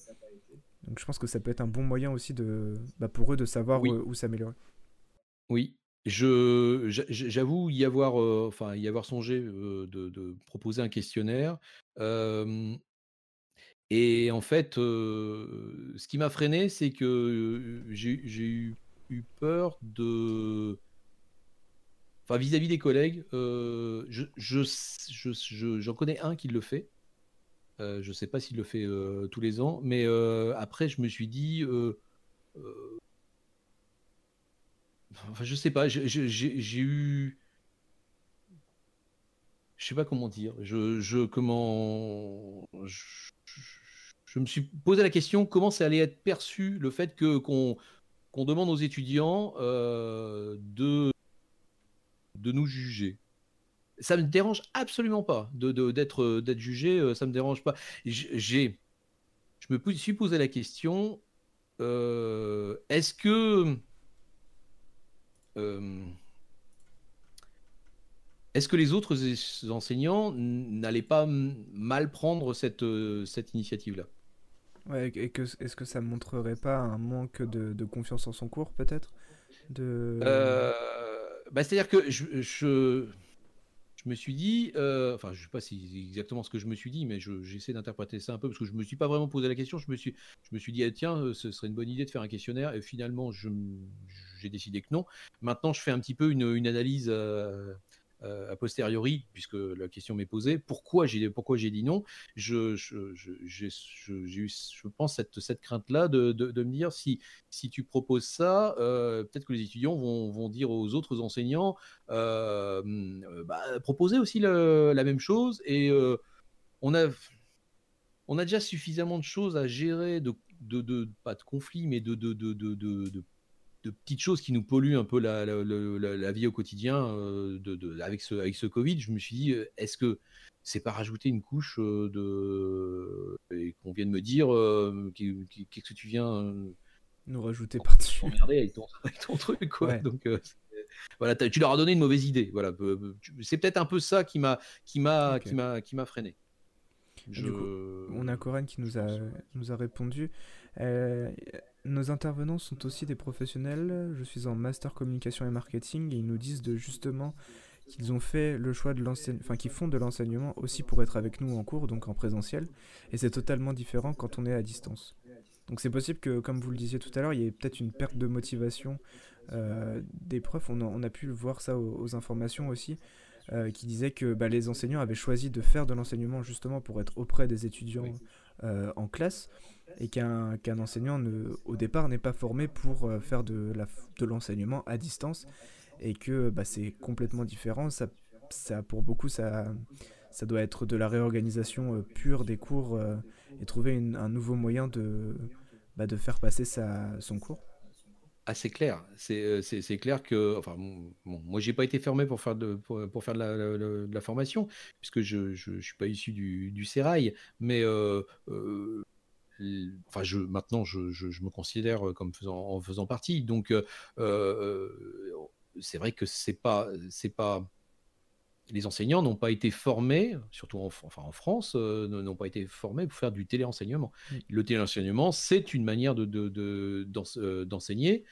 Donc je pense que ça peut être un bon moyen aussi de, bah, pour eux de savoir où, s'améliorer. Oui, je, j'avoue y avoir, enfin, y avoir songé de, de, proposer un questionnaire. Et en fait, ce qui m'a freiné, c'est que j'ai eu, eu, peur de. Enfin, vis-à-vis des collègues, je, je, je, j'en connais un qui le fait. je ne sais pas s'il le fait tous les ans, mais après, je me suis dit. enfin, je sais pas, j'ai eu je sais pas comment dire. Je, comment, je me suis posé la question comment ça allait être perçu le fait que qu'on demande aux étudiants euh, de nous juger? Ça me dérange absolument pas de, d'être jugé, euh, ça me dérange pas. J'ai je me suis posé la question euh, est-ce que est-ce que les autres enseignants n'allaient pas mal prendre cette initiative-là? Et que, est-ce que ça montrerait pas un manque de, confiance en son cours, peut-être? Euh, bah, C'est-à-dire que je, me suis dit, euh, enfin, je sais pas si exactement ce que je me suis dit, mais j'essaie d'interpréter ça un peu parce que je me suis pas vraiment posé la question. Je me suis, je me suis dit, ah, tiens, euh, ce serait une bonne idée de faire un questionnaire, et finalement, j'ai décidé que non. Maintenant, je fais un petit peu une, analyse a posteriori, puisque la question m'est posée, pourquoi j'ai pourquoi j'ai dit non je, je, je, eu, je, pense, cette, cette crainte-là de, de, me dire si, si tu proposes ça, euh, peut-être que les étudiants vont, vont, dire aux autres enseignants euh, bah, proposez aussi la même chose. Et on, a, on a déjà suffisamment de choses à gérer, de, de, de pas de conflits, mais de, de, de, de de petites choses qui nous polluent un peu la, la, vie au quotidien euh, de, avec, ce, avec ce Covid, je me suis dit, euh, est-ce que c'est pas rajouter une couche euh, de. et qu'on vient de me dire, qu'est-ce que tu viens. nous rajouter par-dessus. avec ton, avec ton truc, quoi. Donc, voilà, tu leur as donné une mauvaise idée. Voilà, c'est peut-être un peu ça qui m'a qui m'a qui m'a qui m'a freiné. Je... on a Corinne qui nous a, nous a répondu. Nos intervenants sont aussi des professionnels. Je suis en master communication et marketing et ils nous disent de justement qu'ils ont fait le choix de l'enseignement, enfin qu'ils font de l'enseignement aussi pour être avec nous en cours, donc en présentiel. Et c'est totalement différent quand on est à distance. Donc c'est possible que, comme vous le disiez tout à l'heure, il y ait peut-être une perte de motivation euh, des profs. On a, pu voir ça aux, informations aussi, euh, qui disaient que bah, les enseignants avaient choisi de faire de l'enseignement justement pour être auprès des étudiants en classe et qu'un enseignant ne, au départ n'est pas formé pour faire de l'enseignement de à distance et que bah, c'est complètement différent. Ça, ça, pour beaucoup, ça, ça doit être de la réorganisation pure des cours et trouver un nouveau moyen de, bah, de faire passer sa, son cours. Ah, c'est clair. C'est, clair que. Enfin, bon, moi, j'ai pas été formé pour faire de, pour, faire de la, de la, formation, puisque je ne suis pas issu du, du Sérail. Mais. Enfin, je, maintenant, je, je, me considère comme faisant, en faisant partie. Donc, c'est vrai que c'est pas. C'est pas les enseignants n'ont pas été formés, surtout en, enfin en France, euh, n'ont pas été formés pour faire du téléenseignement. Le téléenseignement, c'est une manière de, de, euh, d'enseigner.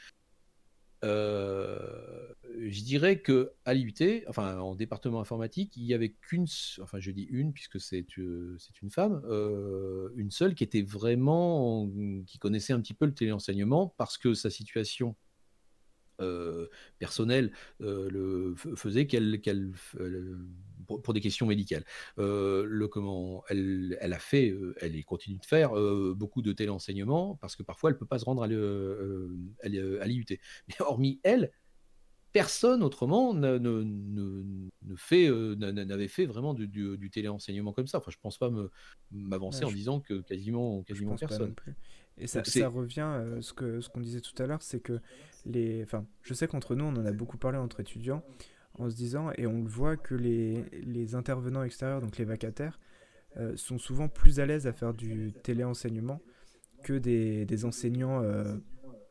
Euh, je dirais que à l'IUT, enfin en département informatique, il y avait qu'une, enfin je dis une puisque c'est c'est une femme, une seule qui était vraiment, qui connaissait un petit peu le téléenseignement parce que sa situation euh, personnel euh, le faisait qu'elle euh, pour, des questions médicales. le comment, elle, elle a fait, elle continue de faire beaucoup de téléenseignement parce que parfois elle peut pas se rendre à, l'IUT. Mais hormis elle, personne autrement ne, ne, fait, n'avait fait vraiment du, du, téléenseignement comme ça. Enfin, je pense pas m'avancer en disant que quasiment, quasiment personne. Et ça, ça revient, ce que ce qu'on disait tout à l'heure, c'est que les, enfin, je sais qu'entre nous, on en a beaucoup parlé entre étudiants, en se disant, et on le voit que les, les intervenants extérieurs, donc les vacataires, euh, sont souvent plus à l'aise à faire du téléenseignement que des, des enseignants euh,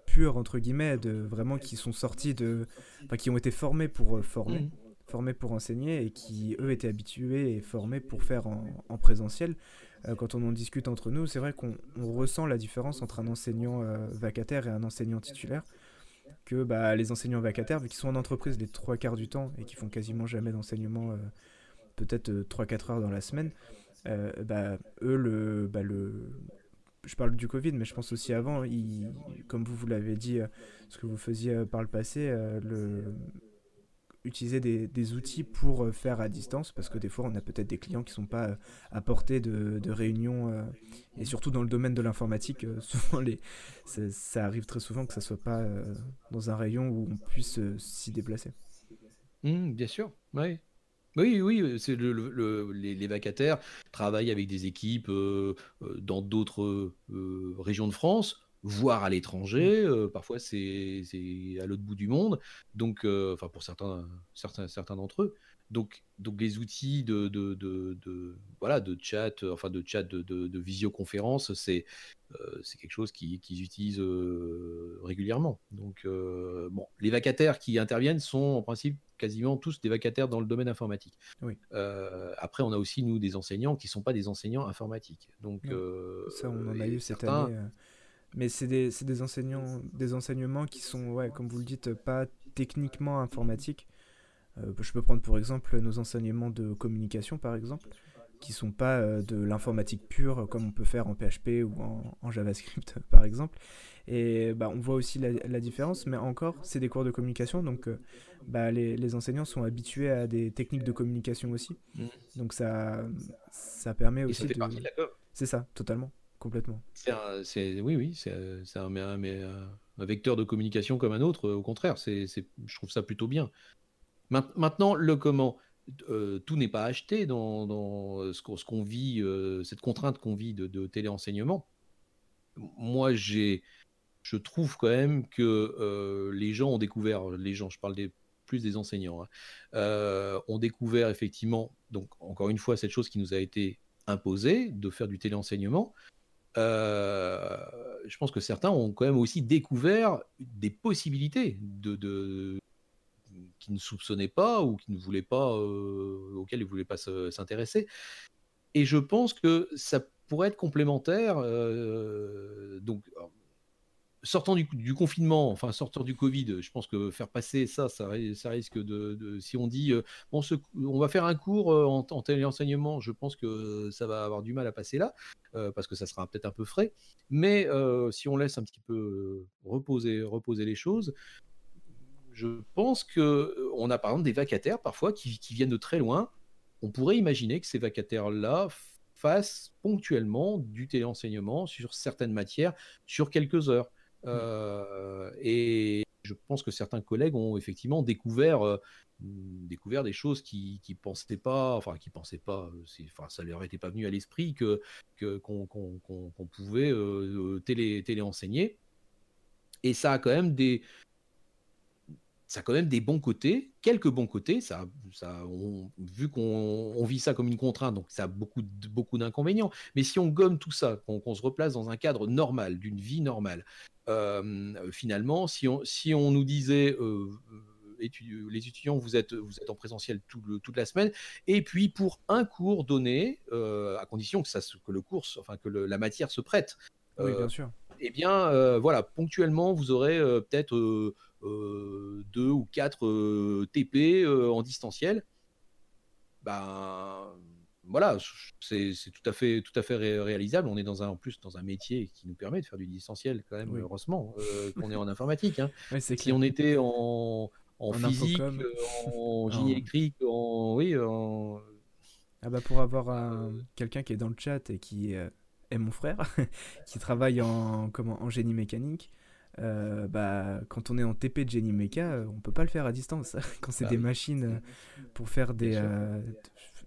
purs, entre guillemets, de, vraiment qui sont sortis de. Qui ont été formés pour euh, former, mmh. pour enseigner, et qui, eux, étaient habitués et formés pour faire en présentiel. quand on en discute entre nous, c'est vrai qu'on ressent la différence entre un enseignant vacataire et un enseignant titulaire que bah, les enseignants vacataires, vu qu'ils sont en entreprise les trois quarts du temps et qui font quasiment jamais d'enseignement, euh, peut-être 3-4 euh, heures dans la semaine, euh, bah, eux, le, bah, le, je parle du Covid, mais je pense aussi avant, comme vous, vous l'avez dit, ce que vous faisiez par le passé, le, utiliser des, outils pour euh, faire à distance, parce que des fois, on a peut-être des clients qui ne sont pas euh, à portée de, de réunion, euh, et surtout dans le domaine de l'informatique, souvent les, ça, arrive très souvent que ça soit pas dans un rayon où on puisse s'y déplacer. Mmh, bien sûr, oui. Oui, oui, c'est le, les, vacataires travaillent avec des équipes dans d'autres régions de France voire à l'étranger. Mmh. Euh, parfois, c'est à l'autre bout du monde. Donc, euh, enfin, pour certains, certains, certains d'entre eux. Donc, donc, les outils de, de, de, voilà, de chat, euh, enfin, de chat, de, visioconférence, c'est quelque chose qu'ils utilisent régulièrement. Donc, bon, les vacataires qui interviennent sont en principe quasiment tous des vacataires dans le domaine informatique. Oui. après, on a aussi, nous, des enseignants qui ne sont pas des enseignants informatiques. Donc, ça, on en a eu cette année. Mais c'est des, des, enseignants, des enseignements qui sont, ouais, comme vous le dites, pas techniquement informatiques. Euh, je peux prendre pour exemple nos enseignements de communication, par exemple, qui sont pas euh, de l'informatique pure comme on peut faire en PHP ou en, JavaScript, par exemple. Et bah, on voit aussi la, différence, mais encore, c'est des cours de communication, donc euh, bah, les, les, enseignants sont habitués à des techniques de communication aussi. Mmh. Donc ça, ça permet aussi de... C'est ça, totalement. Complètement. C'est oui, oui, c'est un, un, un, vecteur de communication comme un autre. Au contraire, c'est je trouve ça plutôt bien. Maintenant, le comment, euh, tout n'est pas acheté dans, dans ce qu'on vit, euh, cette contrainte qu'on vit de, de téléenseignement. Moi, j'ai, je trouve quand même que euh, les gens ont découvert, les gens, je parle plus des enseignants, hein, ont découvert effectivement, donc encore une fois, cette chose qui nous a été imposée de faire du téléenseignement, euh, je pense que certains ont quand même aussi découvert des possibilités de, qu'ils ne soupçonnaient pas ou qui ne voulaient pas, euh, auxquelles ils ne voulaient pas s'intéresser. Et je pense que ça pourrait être complémentaire. Euh, donc, sortant du, confinement, enfin sortant du Covid, je pense que faire passer ça, ça, risque de, si on dit, euh, on, va faire un cours euh, en, en téléenseignement, je pense que ça va avoir du mal à passer là, euh, parce que ça sera peut-être un peu frais. Mais si on laisse un petit peu reposer, reposer les choses, je pense que on a par exemple des vacataires parfois qui, viennent de très loin. On pourrait imaginer que ces vacataires-là fasse ponctuellement du téléenseignement sur certaines matières, sur quelques heures. Mmh. et je pense que certains collègues ont effectivement découvert découvert des choses qui qui pensaient pas, enfin qui pensaient pas, enfin ça leur était pas venu à l'esprit que qu'on pouvait télé télé enseigner. Et ça a quand même des ça a quand même des bons côtés, quelques bons côtés. Ça, ça, vu qu'on vit ça comme une contrainte, donc ça a beaucoup, beaucoup d'inconvénients. Mais si on gomme tout ça, qu'on se replace dans un cadre normal, d'une vie normale, finalement, si on, si on nous disait les étudiants, vous êtes, vous êtes en présentiel toute la semaine. Et puis, pour un cours donné, euh, à condition que, ça, que le cours, enfin que la matière se prête. oui, bien sûr. Eh bien, voilà, ponctuellement, vous aurez peut-être deux ou quatre TP en distanciel. Ben voilà, c'est tout à fait, tout à fait réalisable. On est dans un, en plus dans un métier qui nous permet de faire du distanciel quand même, heureusement, qu'on est en informatique. Hein. si on était en, en, physique, euh, en génie électrique, en oui, en... Ah bah pour avoir quelqu'un qui est dans le chat et qui est mon frère, qui travaille en, comment, en génie mécanique, euh, bah, quand on est en TP de génie méca, euh, on peut pas le faire à distance. quand c'est bah des machines pour faire des,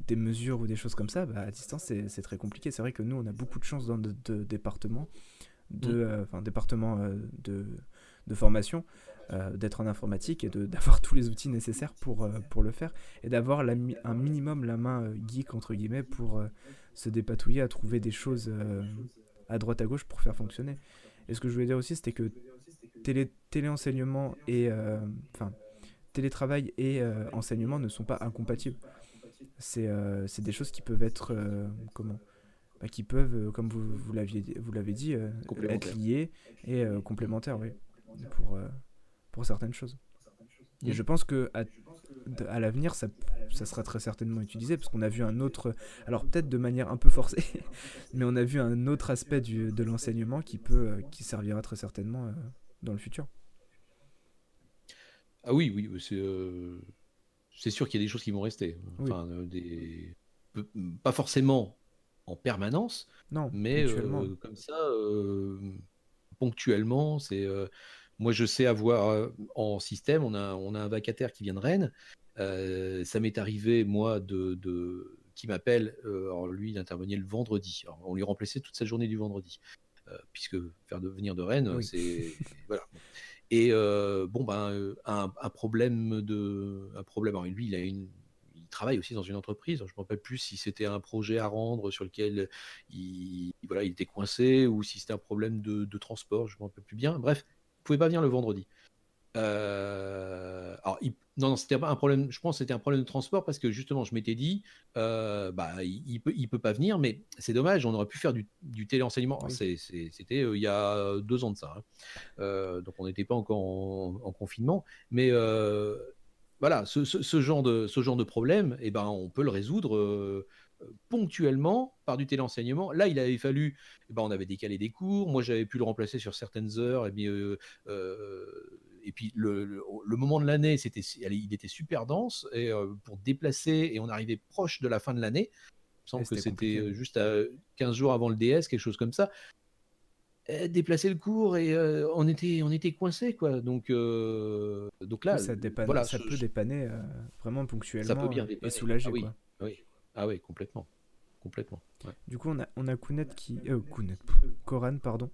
des mesures ou des choses comme ça, bah, à distance c'est très compliqué. C'est vrai que nous on a beaucoup de chance dans notre département, de, mmh. enfin, département de, de formation, euh, d'être en informatique et d'avoir tous les outils nécessaires pour, euh, pour le faire et d'avoir un minimum la main euh, geek entre guillemets pour se dépatouiller à trouver des choses à droite à gauche pour faire fonctionner. Et ce que je voulais dire aussi, c'était que télé, téléenseignement et enfin télétravail et enseignement ne sont pas incompatibles. C'est des choses qui peuvent être comment bah, qui peuvent, comme vous, vous l'avez dit, être liées et complémentaires, oui, pour, pour certaines choses. Et je pense que à, à l'avenir, ça, ça, sera très certainement utilisé, parce qu'on a vu un autre, alors peut-être de manière un peu forcée, mais on a vu un autre aspect du, de l'enseignement qui, peut, euh, qui servira très certainement euh, dans le futur. Ah oui, oui, c'est, euh, c'est sûr qu'il y a des choses qui vont rester. Enfin, des, pas forcément en permanence, non, mais comme ça, ponctuellement, c'est moi, je sais avoir euh, en système, on a, on a un vacataire qui vient de Rennes. Euh, ça m'est arrivé, moi, de, de qui m'appelle. Euh, alors, lui, il intervenait le vendredi. on lui remplaçait toute sa journée du vendredi. puisque faire de, venir de Rennes, c'est. voilà. Et bon, ben, un, un, problème de. Un problème. Alors, lui, il a une, il travaille aussi dans une entreprise. Je ne me rappelle plus si c'était un projet à rendre sur lequel il, voilà, il était coincé ou si c'était un problème de, transport. Je ne me rappelle plus bien. Bref, pouvait pas venir le vendredi. Euh, alors, non, non, c'était pas un problème. Je pense que c'était un problème de transport parce que justement, je m'étais dit, euh, bah, il, peut, il peut pas venir, mais c'est dommage. On aurait pu faire du, du téléenseignement. C'était euh, il y a deux ans de ça, hein. donc on n'était pas encore en, confinement. Mais voilà, ce, ce, genre de ce genre de problème, et eh ben, on peut le résoudre ponctuellement par du téléenseignement. Là, il avait fallu, eh ben, on avait décalé des cours, moi j'avais pu le remplacer sur certaines heures, et, euh, euh, et puis le, le, moment de l'année, c'était, il était super dense, et euh, pour déplacer, et on arrivait proche de la fin de l'année, il me semble que c'était juste à 15 jours avant le DS, quelque chose comme ça, déplacer le cours et on était on était coincé quoi donc donc là ça, voilà, ça peut dépanner vraiment ponctuellement ça peut bien dépanner. et soulager ah, oui. quoi. Oui. Ah oui, complètement. Complètement. Du coup, on a, Kounet qui. Euh, Kounet, Koran, pardon.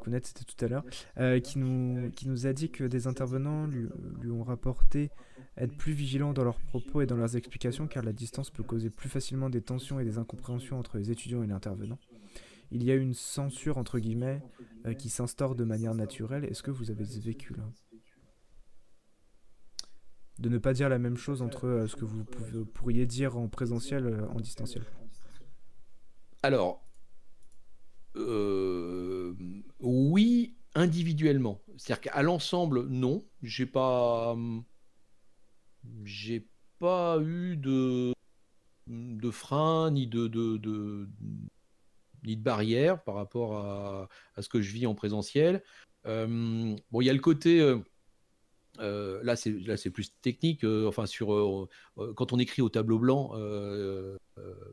Kounet, c'était tout à l'heure. Euh, qui, nous, qui nous a dit que des intervenants lui, ont rapporté être plus vigilants dans leurs propos et dans leurs explications, car la distance peut causer plus facilement des tensions et des incompréhensions entre les étudiants et l'intervenant. Il y a une censure, entre guillemets, euh, qui s'instaure de manière naturelle. Est-ce que vous avez vécu là de ne pas dire la même chose entre ce que vous pourriez dire en présentiel en distanciel Alors, euh, oui, individuellement. C'est-à-dire qu'à l'ensemble, non. J'ai pas, j'ai pas eu de de frein ni de, de, ni de barrière par rapport à, à, ce que je vis en présentiel. bon, il y a le côté euh, là, c'est plus technique. Euh, enfin, sur euh, quand on écrit au tableau blanc,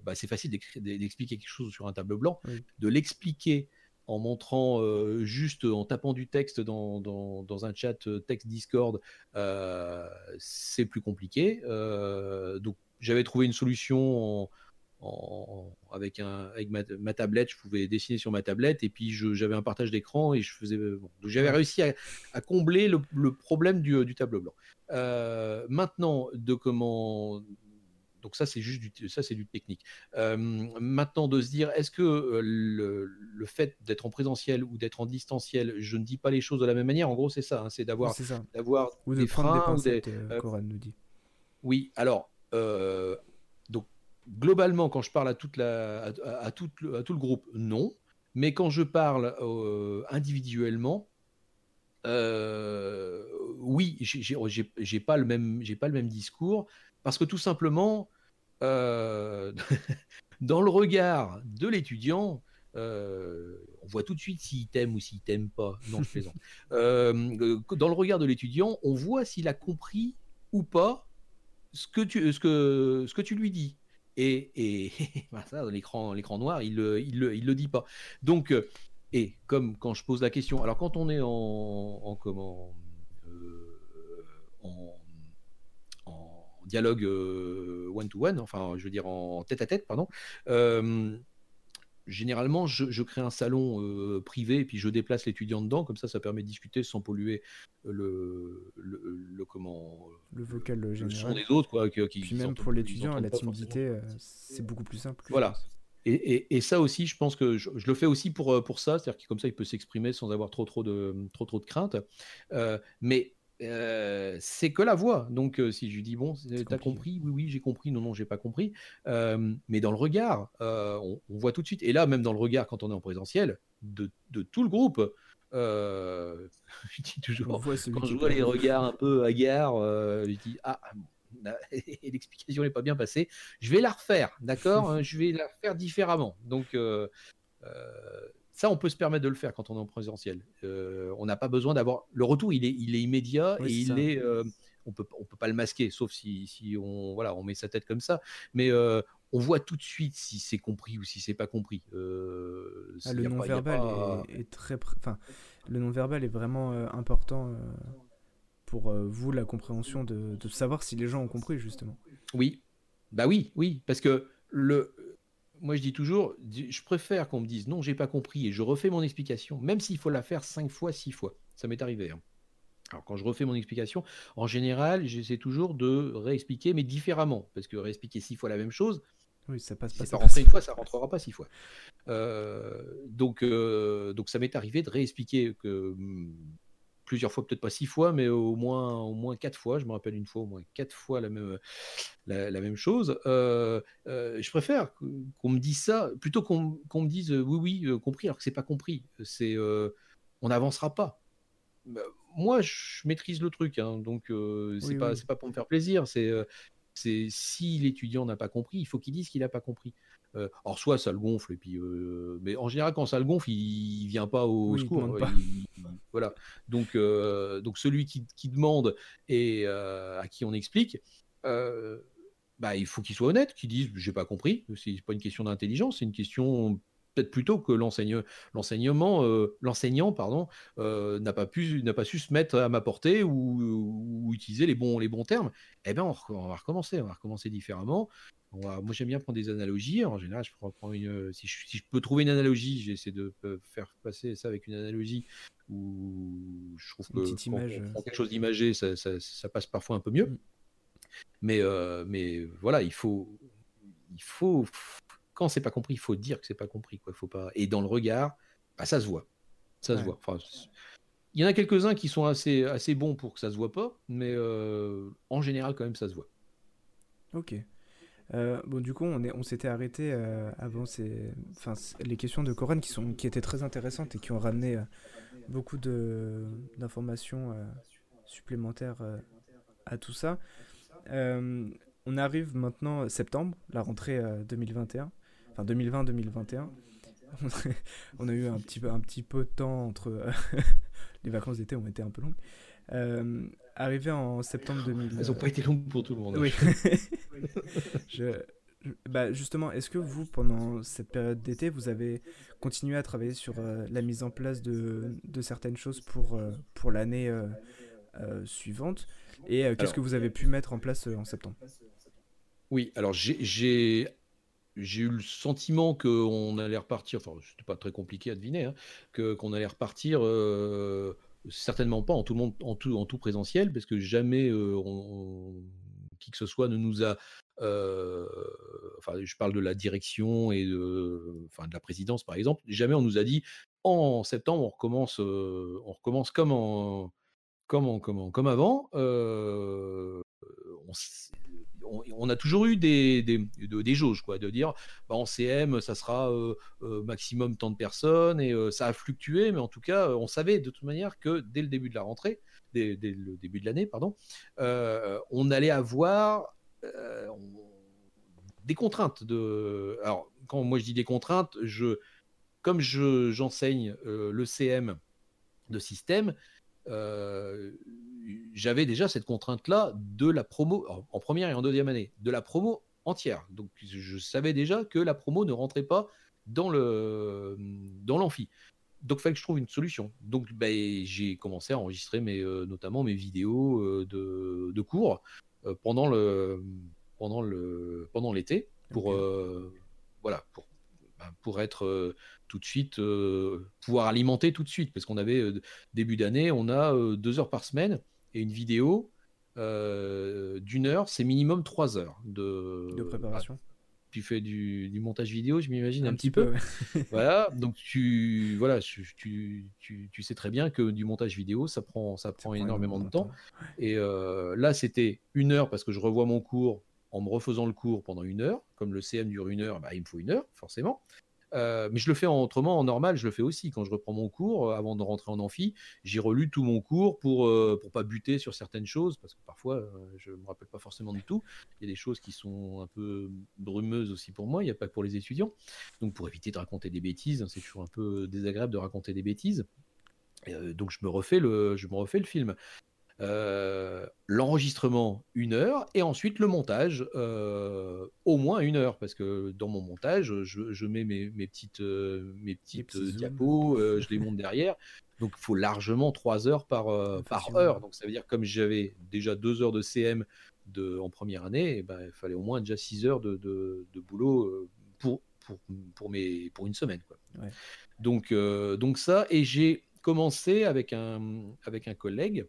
bah, c'est facile d'expliquer quelque chose sur un tableau blanc, de l'expliquer en montrant juste, en tapant du texte dans, dans, un chat texte Discord, c'est plus compliqué. donc j'avais trouvé une solution avec, un, avec ma, tablette, je pouvais dessiner sur ma tablette et puis j'avais un partage d'écran et je faisais. donc j'avais réussi à, combler le, problème du, du, tableau blanc. maintenant, de comment donc ça, c'est juste du, ça, c'est du technique. maintenant, de se dire, est-ce que le, fait d'être en présentiel ou d'être en distanciel, je ne dis pas les choses de la même manière. En gros, c'est ça, hein, c'est d'avoir, d'avoir des freins, des euh, nous dit. Oui, alors, globalement, quand je parle à toute la, à, tout, à tout le groupe, non. Mais quand je parle individuellement, oui, j'ai pas le même, j'ai pas le même discours parce que tout simplement, euh, dans le regard de l'étudiant, euh, on voit tout de suite s'il t'aime ou s'il t'aime pas. Non, je plaisante. Euh, dans le regard de l'étudiant, on voit s'il a compris ou pas ce que tu, ce que, ce que tu lui dis. Et, bah, ça, l'écran, l'écran noir, il ne il, le, dit pas. Donc, et comme quand je pose la question, alors quand on est en, en comment, en dialogue one-to-one, enfin, je veux dire en tête-à-tête, pardon. Généralement, je, crée un salon privé et puis je déplace l'étudiant dedans, comme ça, ça permet de discuter sans polluer le, le, comment le vocal général. son des autres, quoi. Qui, puis même pour l'étudiant, la timidité, c'est beaucoup plus simple. Voilà. Et, et, ça aussi, je pense que je, le fais aussi pour, pour ça, c'est-à-dire que comme ça, il peut s'exprimer sans avoir trop trop de trop trop de crainte. mais c'est que la voix. Donc, si je lui dis, bon, t'as compris? Oui, oui, j'ai compris. Non, non, j'ai pas compris. mais dans le regard, on, voit tout de suite. Et là, même dans le regard, quand on est en présentiel, de, tout le groupe, je dis toujours, quand je vois les regards un peu hagards, je dis, ah, l'explication n'est pas bien passée. Je vais la refaire, d'accord hein, Je vais la faire différemment. Donc, ça, on peut se permettre de le faire quand on est en présentiel. Euh, on n'a pas besoin d'avoir. Le retour, il est, il est immédiat et il est. Euh, on peut, on peut pas le masquer, sauf si, si, on, voilà, on met sa tête comme ça. Mais euh, on voit tout de suite si c'est compris ou si c'est pas compris. Ah, le non-verbal est, très. Enfin, le non-verbal est vraiment important pour vous, la compréhension de, de savoir si les gens ont compris, justement. Oui. Bah oui, oui. Parce que le, moi je dis toujours, je préfère qu'on me dise non, j'ai pas compris et je refais mon explication, même s'il faut la faire cinq fois, six fois. Ça m'est arrivé. Hein. Alors quand je refais mon explication, en général, j'essaie toujours de réexpliquer, mais différemment, parce que réexpliquer six fois la même chose, oui, ça passe pas. Si ça rentre une fois, ça rentrera pas six fois. Euh, donc, euh, donc ça m'est arrivé de réexpliquer que hmm, plusieurs fois, peut-être pas six fois, mais au moins, au moins quatre fois. Je me rappelle une fois, au moins quatre fois la même, la, même chose. Euh, euh, je préfère qu'on me dise ça plutôt qu'on me dise euh, oui, oui, compris, alors que c'est pas compris. C'est, on n'avancera pas. Bah, moi, je maîtrise le truc, hein, donc c'est pas, c'est pas pour me faire plaisir. C'est, c'est si l'étudiant n'a pas compris, il faut qu'il dise qu'il n'a pas compris. Euh, alors soit ça le gonfle et puis euh, mais en général quand ça le gonfle il, vient pas au, secours voilà. Donc euh, donc celui qui, demande et à qui on explique bah il faut qu'il soit honnête qu'il dise j'ai pas compris c'est pas une question d'intelligence c'est une question peut-être plutôt que l'enseignement, l'enseignant pardon, n'a pas pu, n'a pas su se mettre à ma portée ou, utiliser les bons, les bons termes. Eh bien, on, on, va recommencer, on va recommencer différemment moi, j'aime bien prendre des analogies. En général, je prends une, si, je, peux trouver une analogie, j'essaie de faire passer ça avec une analogie où je trouve que image. prend quelque chose d'imagé, ça, ça, passe parfois un peu mieux. Mm. Mais, euh, mais voilà, il faut, il faut, quand c'est pas compris, il faut dire que c'est pas compris. Quoi. Faut pas... Et dans le regard, bah, ça se voit. Ça se voit. Enfin, il y en a quelques-uns qui sont assez, assez bons pour que ça se voit pas, mais euh, en général, quand même, ça se voit. Ok. Euh, bon, du coup, on, est, on s'était arrêté euh, avant ces, enfin, les questions de Coran qui, sont, qui étaient très intéressantes et qui ont ramené beaucoup de, d'informations supplémentaires à tout ça. on arrive maintenant septembre, la rentrée 2021, enfin 2020-2021. on a eu un petit, peu, un petit peu de temps entre. les vacances d'été ont été un peu longues arrivé en septembre 2000. Elles n'ont pas été longues pour tout le monde. Oui. je, bah justement, est-ce que vous, pendant cette période d'été, vous avez continué à travailler sur euh, la mise en place de, de certaines choses pour, euh, pour l'année euh, suivante? Et qu'est-ce que vous avez pu mettre en place en septembre? Oui, alors j'ai eu le sentiment qu'on allait repartir, enfin, c'était pas très compliqué à deviner, hein, que qu'on allait repartir certainement pas en tout, monde, en tout, en tout présentiel, parce que jamais qui que ce soit ne nous a enfin, je parle de la direction et de, enfin, de la présidence par exemple, jamais on nous a dit en septembre on recommence, on recommence comme en, comme, comme, comme avant. On, a toujours eu des, des, des, jauges, de dire bah, en CM, ça sera maximum tant de personnes, et ça a fluctué, mais en tout cas, on savait de toute manière que dès le début de la rentrée, dès, le début de l'année, pardon, on allait avoir euh, des contraintes. Alors, quand moi je dis des contraintes, je, comme je, j'enseigne euh, le CM de système, euh, j'avais déjà cette contrainte-là de la promo, en première et en deuxième année, de la promo entière. Donc je savais déjà que la promo ne rentrait pas dans le dans l'amphi. Donc il fallait que je trouve une solution. Donc ben, j'ai commencé à enregistrer mes, notamment mes vidéos de, de, cours pendant le pendant le pendant l'été pour euh, voilà pour ben, pour être euh, tout de suite euh, pouvoir alimenter tout de suite parce qu'on avait début d'année on a deux heures par semaine et une vidéo d'une heure c'est minimum trois heures de, de préparation tu fais du, du, montage vidéo, je m'imagine un, petit peu. voilà, donc tu, voilà, tu, tu, tu, sais très bien que du montage vidéo, ça prend, ça, prend, énormément, de temps. Et là, c'était une heure parce que je revois mon cours en me refaisant le cours pendant une heure. Comme le CM dure une heure, bah, il me faut une heure, forcément. Euh, mais je le fais en, autrement, en normal, je le fais aussi. Quand je reprends mon cours, euh, avant de rentrer en amphi, j'ai relu tout mon cours pour ne euh, pas buter sur certaines choses, parce que parfois, je ne me rappelle pas forcément du tout. Il y a des choses qui sont un peu brumeuses aussi pour moi, il n'y a pas que pour les étudiants. Donc pour éviter de raconter des bêtises, hein, c'est toujours un peu désagréable de raconter des bêtises. donc je me refais le, je me refais le film. Euh, l'enregistrement une heure et ensuite le montage euh, au moins une heure parce que dans mon montage je, mets mes, petites euh, mes petites diapos je les monte derrière. Donc il faut largement trois heures par, par heure. Donc ça veut dire comme j'avais déjà deux heures de CM de, en première année eh ben, il fallait au moins déjà six heures de, de, boulot pour, pour, pour, mes, pour une semaine quoi. donc, donc ça et j'ai commencé avec un, avec un collègue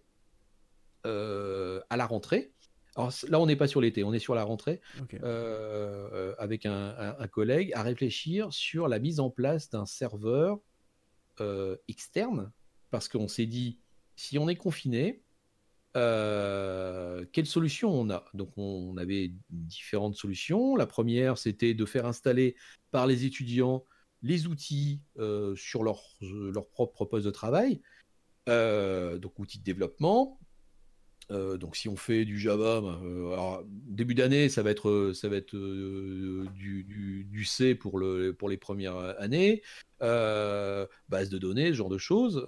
à la rentrée. Alors là, on n'est pas sur l'été, on est sur la rentrée euh, avec un, collègue à réfléchir sur la mise en place d'un serveur euh, externe parce qu'on s'est dit si on est confiné, quelle solution on a? Donc on, avait différentes solutions. La première, c'était de faire installer par les étudiants les outils sur leur, leur, propre poste de travail, donc outils de développement. Euh, donc si on fait du Java, ben, euh, alors, début d'année, ça va être, euh, ça va être du, C pour, le, pour les premières années, base de données, ce genre de choses,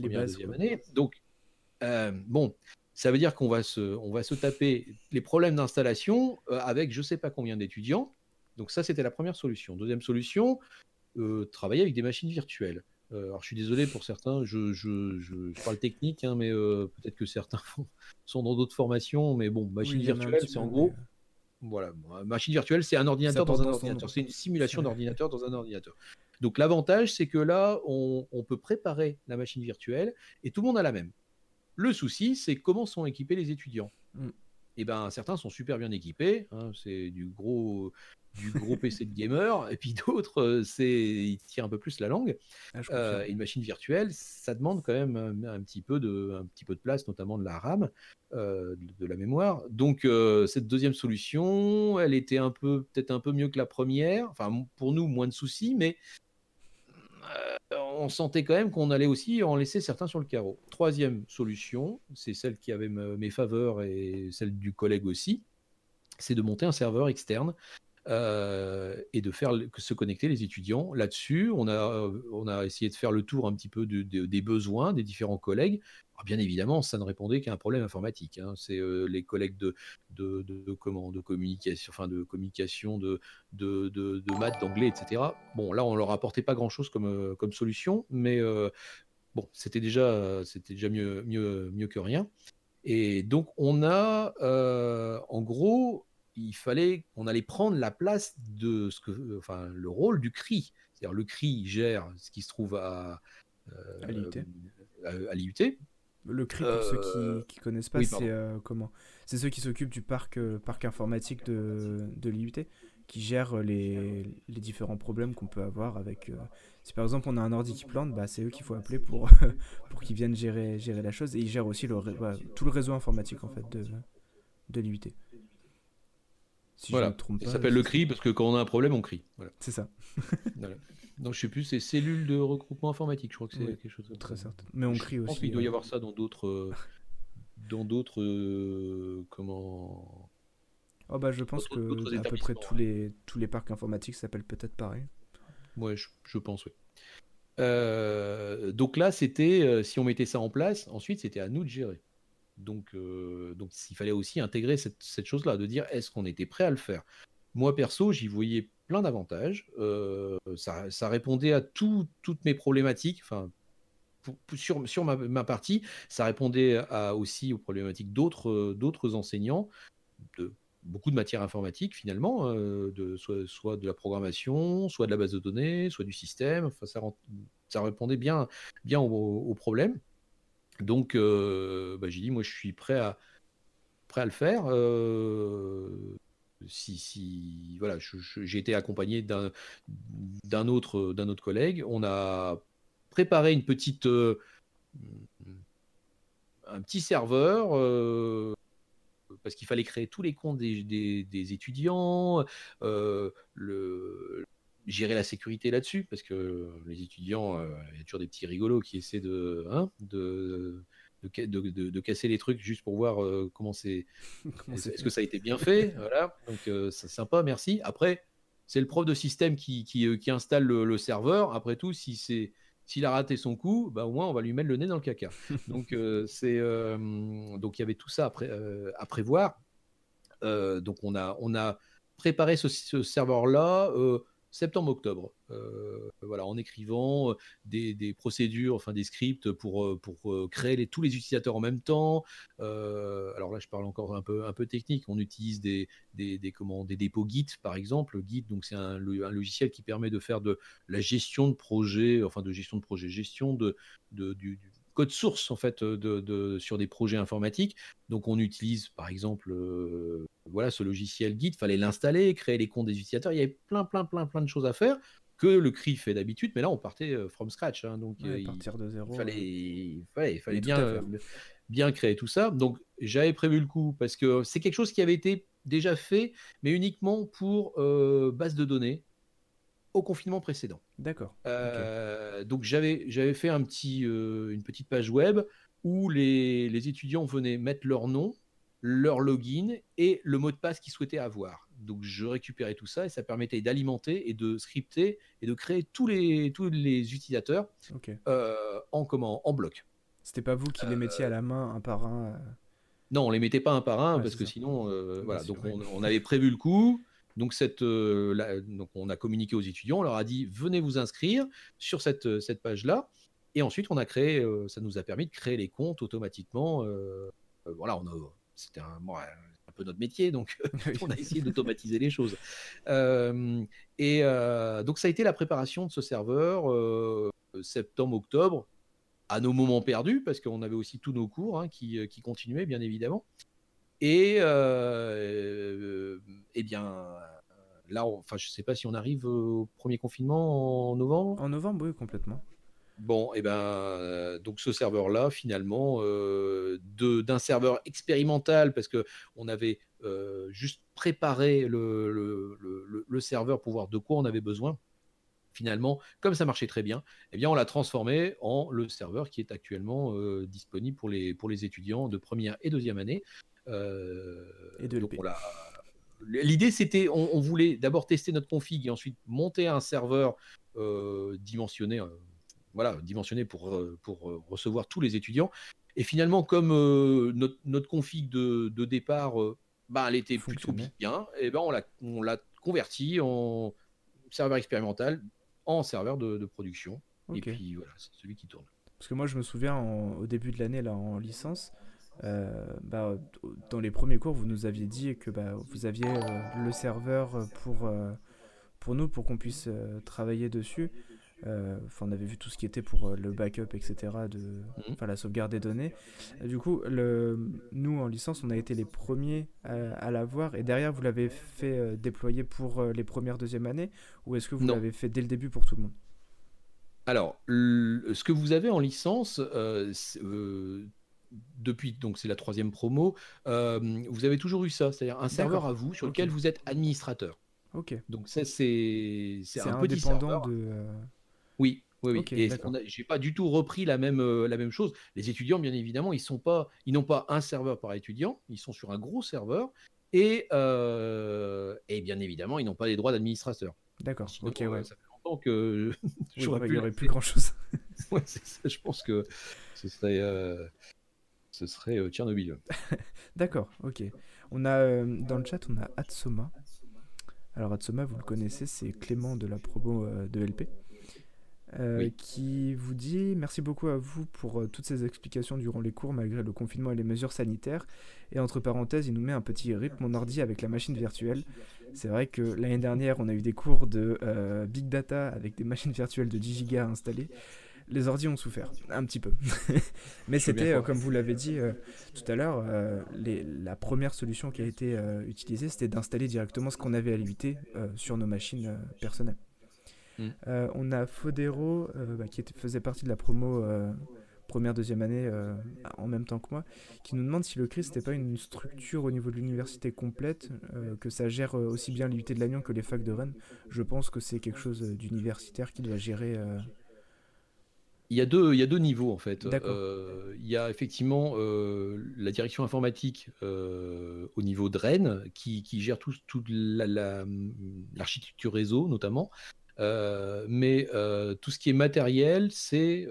première, deuxième année. Donc, bon, ça veut dire qu'on va se, on va se taper les problèmes d'installation avec je ne sais pas combien d'étudiants. Donc ça, c'était la première solution. Deuxième solution, travailler avec des machines virtuelles. Euh, alors, je suis désolé pour certains, je, je, parle technique, hein, mais euh, peut-être que certains sont dans d'autres formations. Mais bon, machine virtuelle, c'est en gros. Voilà, machine virtuelle, c'est un ordinateur dans un ordinateur. C'est une simulation d'ordinateur dans un ordinateur. Donc, l'avantage, c'est que là, on, peut préparer la machine virtuelle et tout le monde a la même. Le souci, c'est comment sont équipés les étudiants. Mm. Et eh ben, certains sont super bien équipés. Hein, c'est du gros, du gros PC de gamer, et puis d'autres, euh, c'est ils tirent un peu plus la langue. Ah, euh, une machine virtuelle, ça demande quand même un, petit peu de, un petit peu de place, notamment de la RAM, euh, de, la mémoire. Donc cette deuxième solution, elle était un peu, peut-être un peu mieux que la première. Enfin, pour nous, moins de soucis, mais on sentait quand même qu'on allait aussi en laisser certains sur le carreau. Troisième solution, c'est celle qui avait mes faveurs et celle du collègue aussi, c'est de monter un serveur externe euh, et de faire se connecter les étudiants. Là-dessus, on a, euh, on a essayé de faire le tour un petit peu des besoins des différents collègues. bien évidemment, ça ne répondait qu'à un problème informatique. Hein. C'est les collègues de, de, de, comment, de communication, enfin de communication, de, de, de, maths, d'anglais, etc. Bon, là, on leur apportait pas grand-chose comme, comme solution, mais bon, c'était déjà, c'était déjà mieux, mieux, mieux que rien. Et donc, on a, en gros, il fallait, on allait prendre la place de ce que, enfin, le rôle du CRI. C'est-à-dire, le CRI gère ce qui se trouve à, à l'IUT. Le CRI, pour ceux qui ne euh, connaissent pas, c'est euh, comment? C'est ceux qui s'occupent du parc, euh, parc informatique de, de l'IUT, qui gèrent les, les différents problèmes qu'on peut avoir avec. si par exemple on a un ordi qui plante, bah, c'est eux qu'il faut appeler pour, pour qu'ils viennent gérer, gérer la chose. Et ils gèrent aussi le, tout le réseau informatique en fait de, de l'IUT. Si voilà. Ça s'appelle le CRI parce que quand on a un problème, on crie. Voilà. C'est ça. voilà. Donc je sais plus, c'est cellules de regroupement informatique, je crois que c'est quelque chose de très certain. Mais on crie aussi. Je pense qu'il doit y euh. avoir ça dans d'autres, euh, dans d'autres, euh, comment. Oh bah je pense que à peu près tous les tous les parcs informatiques s'appellent peut-être pareil. Ouais, je, pense oui. donc là, c'était si on mettait ça en place, ensuite c'était à nous de gérer. Donc, donc il fallait aussi intégrer cette, chose-là, de dire est-ce qu'on était prêt à le faire? Moi perso, j'y voyais plein d'avantages. Euh, ça, répondait à toutes mes problématiques. Enfin, sur, ma, partie, ça répondait aussi aux problématiques d'autres enseignants de beaucoup de matières informatiques finalement, euh, soit, de la programmation, soit de la base de données, soit du système. Ça répondait bien, bien aux, problèmes. Donc, euh, bah, j'ai dit, moi, je suis prêt à, prêt à le faire si, si voilà, j'ai été accompagné d'un autre, autre collègue. On a préparé une petite, euh, un petit serveur euh, parce qu'il fallait créer tous les comptes des, étudiants, euh, le, gérer la sécurité là-dessus parce que les étudiants, il y a toujours des petits rigolos qui essaient de, hein, de de, casser les trucs juste pour voir euh, comment c'est. Est-ce que ça a été bien fait Voilà. Donc euh, c'est sympa, merci. Après, c'est le prof de système qui, qui, euh, installe le, serveur. Après tout, si c'est s'il a raté son coup, bah, au moins on va lui mettre le nez dans le caca. donc c'est donc il y avait tout ça à, prévoir. donc on a on a préparé ce, ce serveur là septembre-octobre. Euh, voilà, en écrivant euh, des, procédures, enfin des scripts pour, euh, pour créer tous les utilisateurs en même temps. alors là, je parle encore un peu, un peu technique. On utilise des, des, des, des dépôts Git, par exemple. Git, donc c'est un, logiciel qui permet de faire de la gestion de projet, enfin de gestion de projet, gestion de, de du, code source en fait de, sur des projets informatiques. Donc on utilise par exemple voilà ce logiciel Git, fallait l'installer, créer les comptes des utilisateurs. Il y avait plein plein plein plein de choses à faire que le CRI fait d'habitude, mais là on partait from scratch. Hein. donc il, partir de zéro. Fallait, il fallait, il fallait bien bien créer tout ça. Donc j'avais prévu le coup parce que c'est quelque chose qui avait été déjà fait, mais uniquement pour base de données au confinement précédent. D'accord. Euh, donc j'avais j'avais fait un petit euh, une petite page web où les, les, étudiants venaient mettre leur nom, leur login et le mot de passe qu'ils souhaitaient avoir. Donc je récupérais tout ça et ça permettait d'alimenter et de scripter et de créer tous les tous les utilisateurs euh, en comment en bloc. C'était pas vous qui les mettiez à la main un par un. Non, on les mettait pas un par un parce que sinon voilà. Donc on, on, avait prévu le coup. Donc, cette, euh, donc, on a communiqué aux étudiants, on leur a dit venez vous inscrire sur cette, euh, cette page-là. Et ensuite, on a créé, euh, ça nous a permis de créer les comptes automatiquement. voilà, on a, c'était un, un, peu notre métier, donc on a essayé d'automatiser les choses. et donc, ça a été la préparation de ce serveur septembre-octobre à nos moments perdus, parce qu'on avait aussi tous nos cours hein, qui, qui continuaient, bien évidemment. Et euh, eh bien, là, enfin, je ne sais pas si on arrive au premier confinement en novembre. En novembre, oui, complètement. Bon, et eh ben, euh, donc ce serveur-là, finalement, euh, d'un serveur expérimental, parce que on avait juste préparé le, le, le, serveur pour voir de quoi on avait besoin. Finalement, comme ça marchait très bien, eh bien, on l'a transformé en le serveur qui est actuellement disponible pour les, pour les étudiants de première et deuxième année. Euh, et de L'idée, c'était, on, voulait d'abord tester notre config et ensuite monter un serveur euh, dimensionné, euh, voilà, dimensionné pour, pour recevoir tous les étudiants. Et finalement, comme notre, notre, config de, de départ, bah, elle était plutôt bien, et ben on l'a converti en serveur expérimental en serveur de, production. Et puis voilà, c'est celui qui tourne. Parce que moi, je me souviens au début de l'année, là, en licence, euh, bah, dans les premiers cours, vous nous aviez dit que bah, vous aviez euh, le serveur pour, euh, pour nous, pour qu'on puisse travailler dessus. Enfin, on avait vu tout ce qui était pour le backup, etc., de, mhm. la sauvegarde des données. du coup, le, nous, en licence, on a été les premiers à, l'avoir. Et derrière, vous l'avez fait déployer pour les premières, deuxième années? Ou est-ce que vous l'avez fait dès le début pour tout le monde? Alors, ce que vous avez en licence, depuis, donc c'est la troisième promo, euh, vous avez toujours eu ça, c'est-à-dire un serveur à vous sur lequel vous êtes administrateur. Ok. Donc ça, c'est un, petit serveur. de. Euh, oui, oui, oui. et j'ai pas du tout repris la même, euh, la même chose. Les étudiants, bien évidemment, ils sont pas, ils n'ont pas un serveur par étudiant, ils sont sur un gros serveur et, et bien évidemment, ils n'ont pas les droits d'administrateur. D'accord. Ok, ouais. Ça fait longtemps que j'aurais Il n'y aurait plus grand chose. ouais, ça, je pense que ce serait ce serait euh, Tchernobyl. D'accord, ok. On a euh, dans le chat, on a Atsoma. Alors Atsoma, vous le connaissez, c'est Clément de la promo euh, de LP. qui vous dit merci beaucoup à vous pour toutes ces explications durant les cours malgré le confinement et les mesures sanitaires. Et entre parenthèses, il nous met un petit rythme mon ordi avec la machine virtuelle. C'est vrai que l'année dernière, on a eu des cours de Big Data avec des machines virtuelles de 10 Go installées les ordi ont souffert un petit peu. Mais c'était, euh, comme vous l'avez dit euh, tout à l'heure, euh, la première solution qui a été utilisée, c'était d'installer directement ce qu'on avait à l'UT sur nos machines personnelles. Mm. on a Fodero, bah, qui faisait partie de la promo première, deuxième année en même temps que moi, qui nous demande si le CRIS n'était pas une structure au niveau de l'université complète, que ça gère aussi bien l'UT de Lannion que les facs de Rennes. Je pense que c'est quelque chose d'universitaire qui doit gérer il y, a deux, il y a deux niveaux en fait. Euh, il y a effectivement euh, la direction informatique euh, au niveau de Rennes qui, gère toute tout l'architecture réseau notamment. mais tout ce qui est matériel, c'est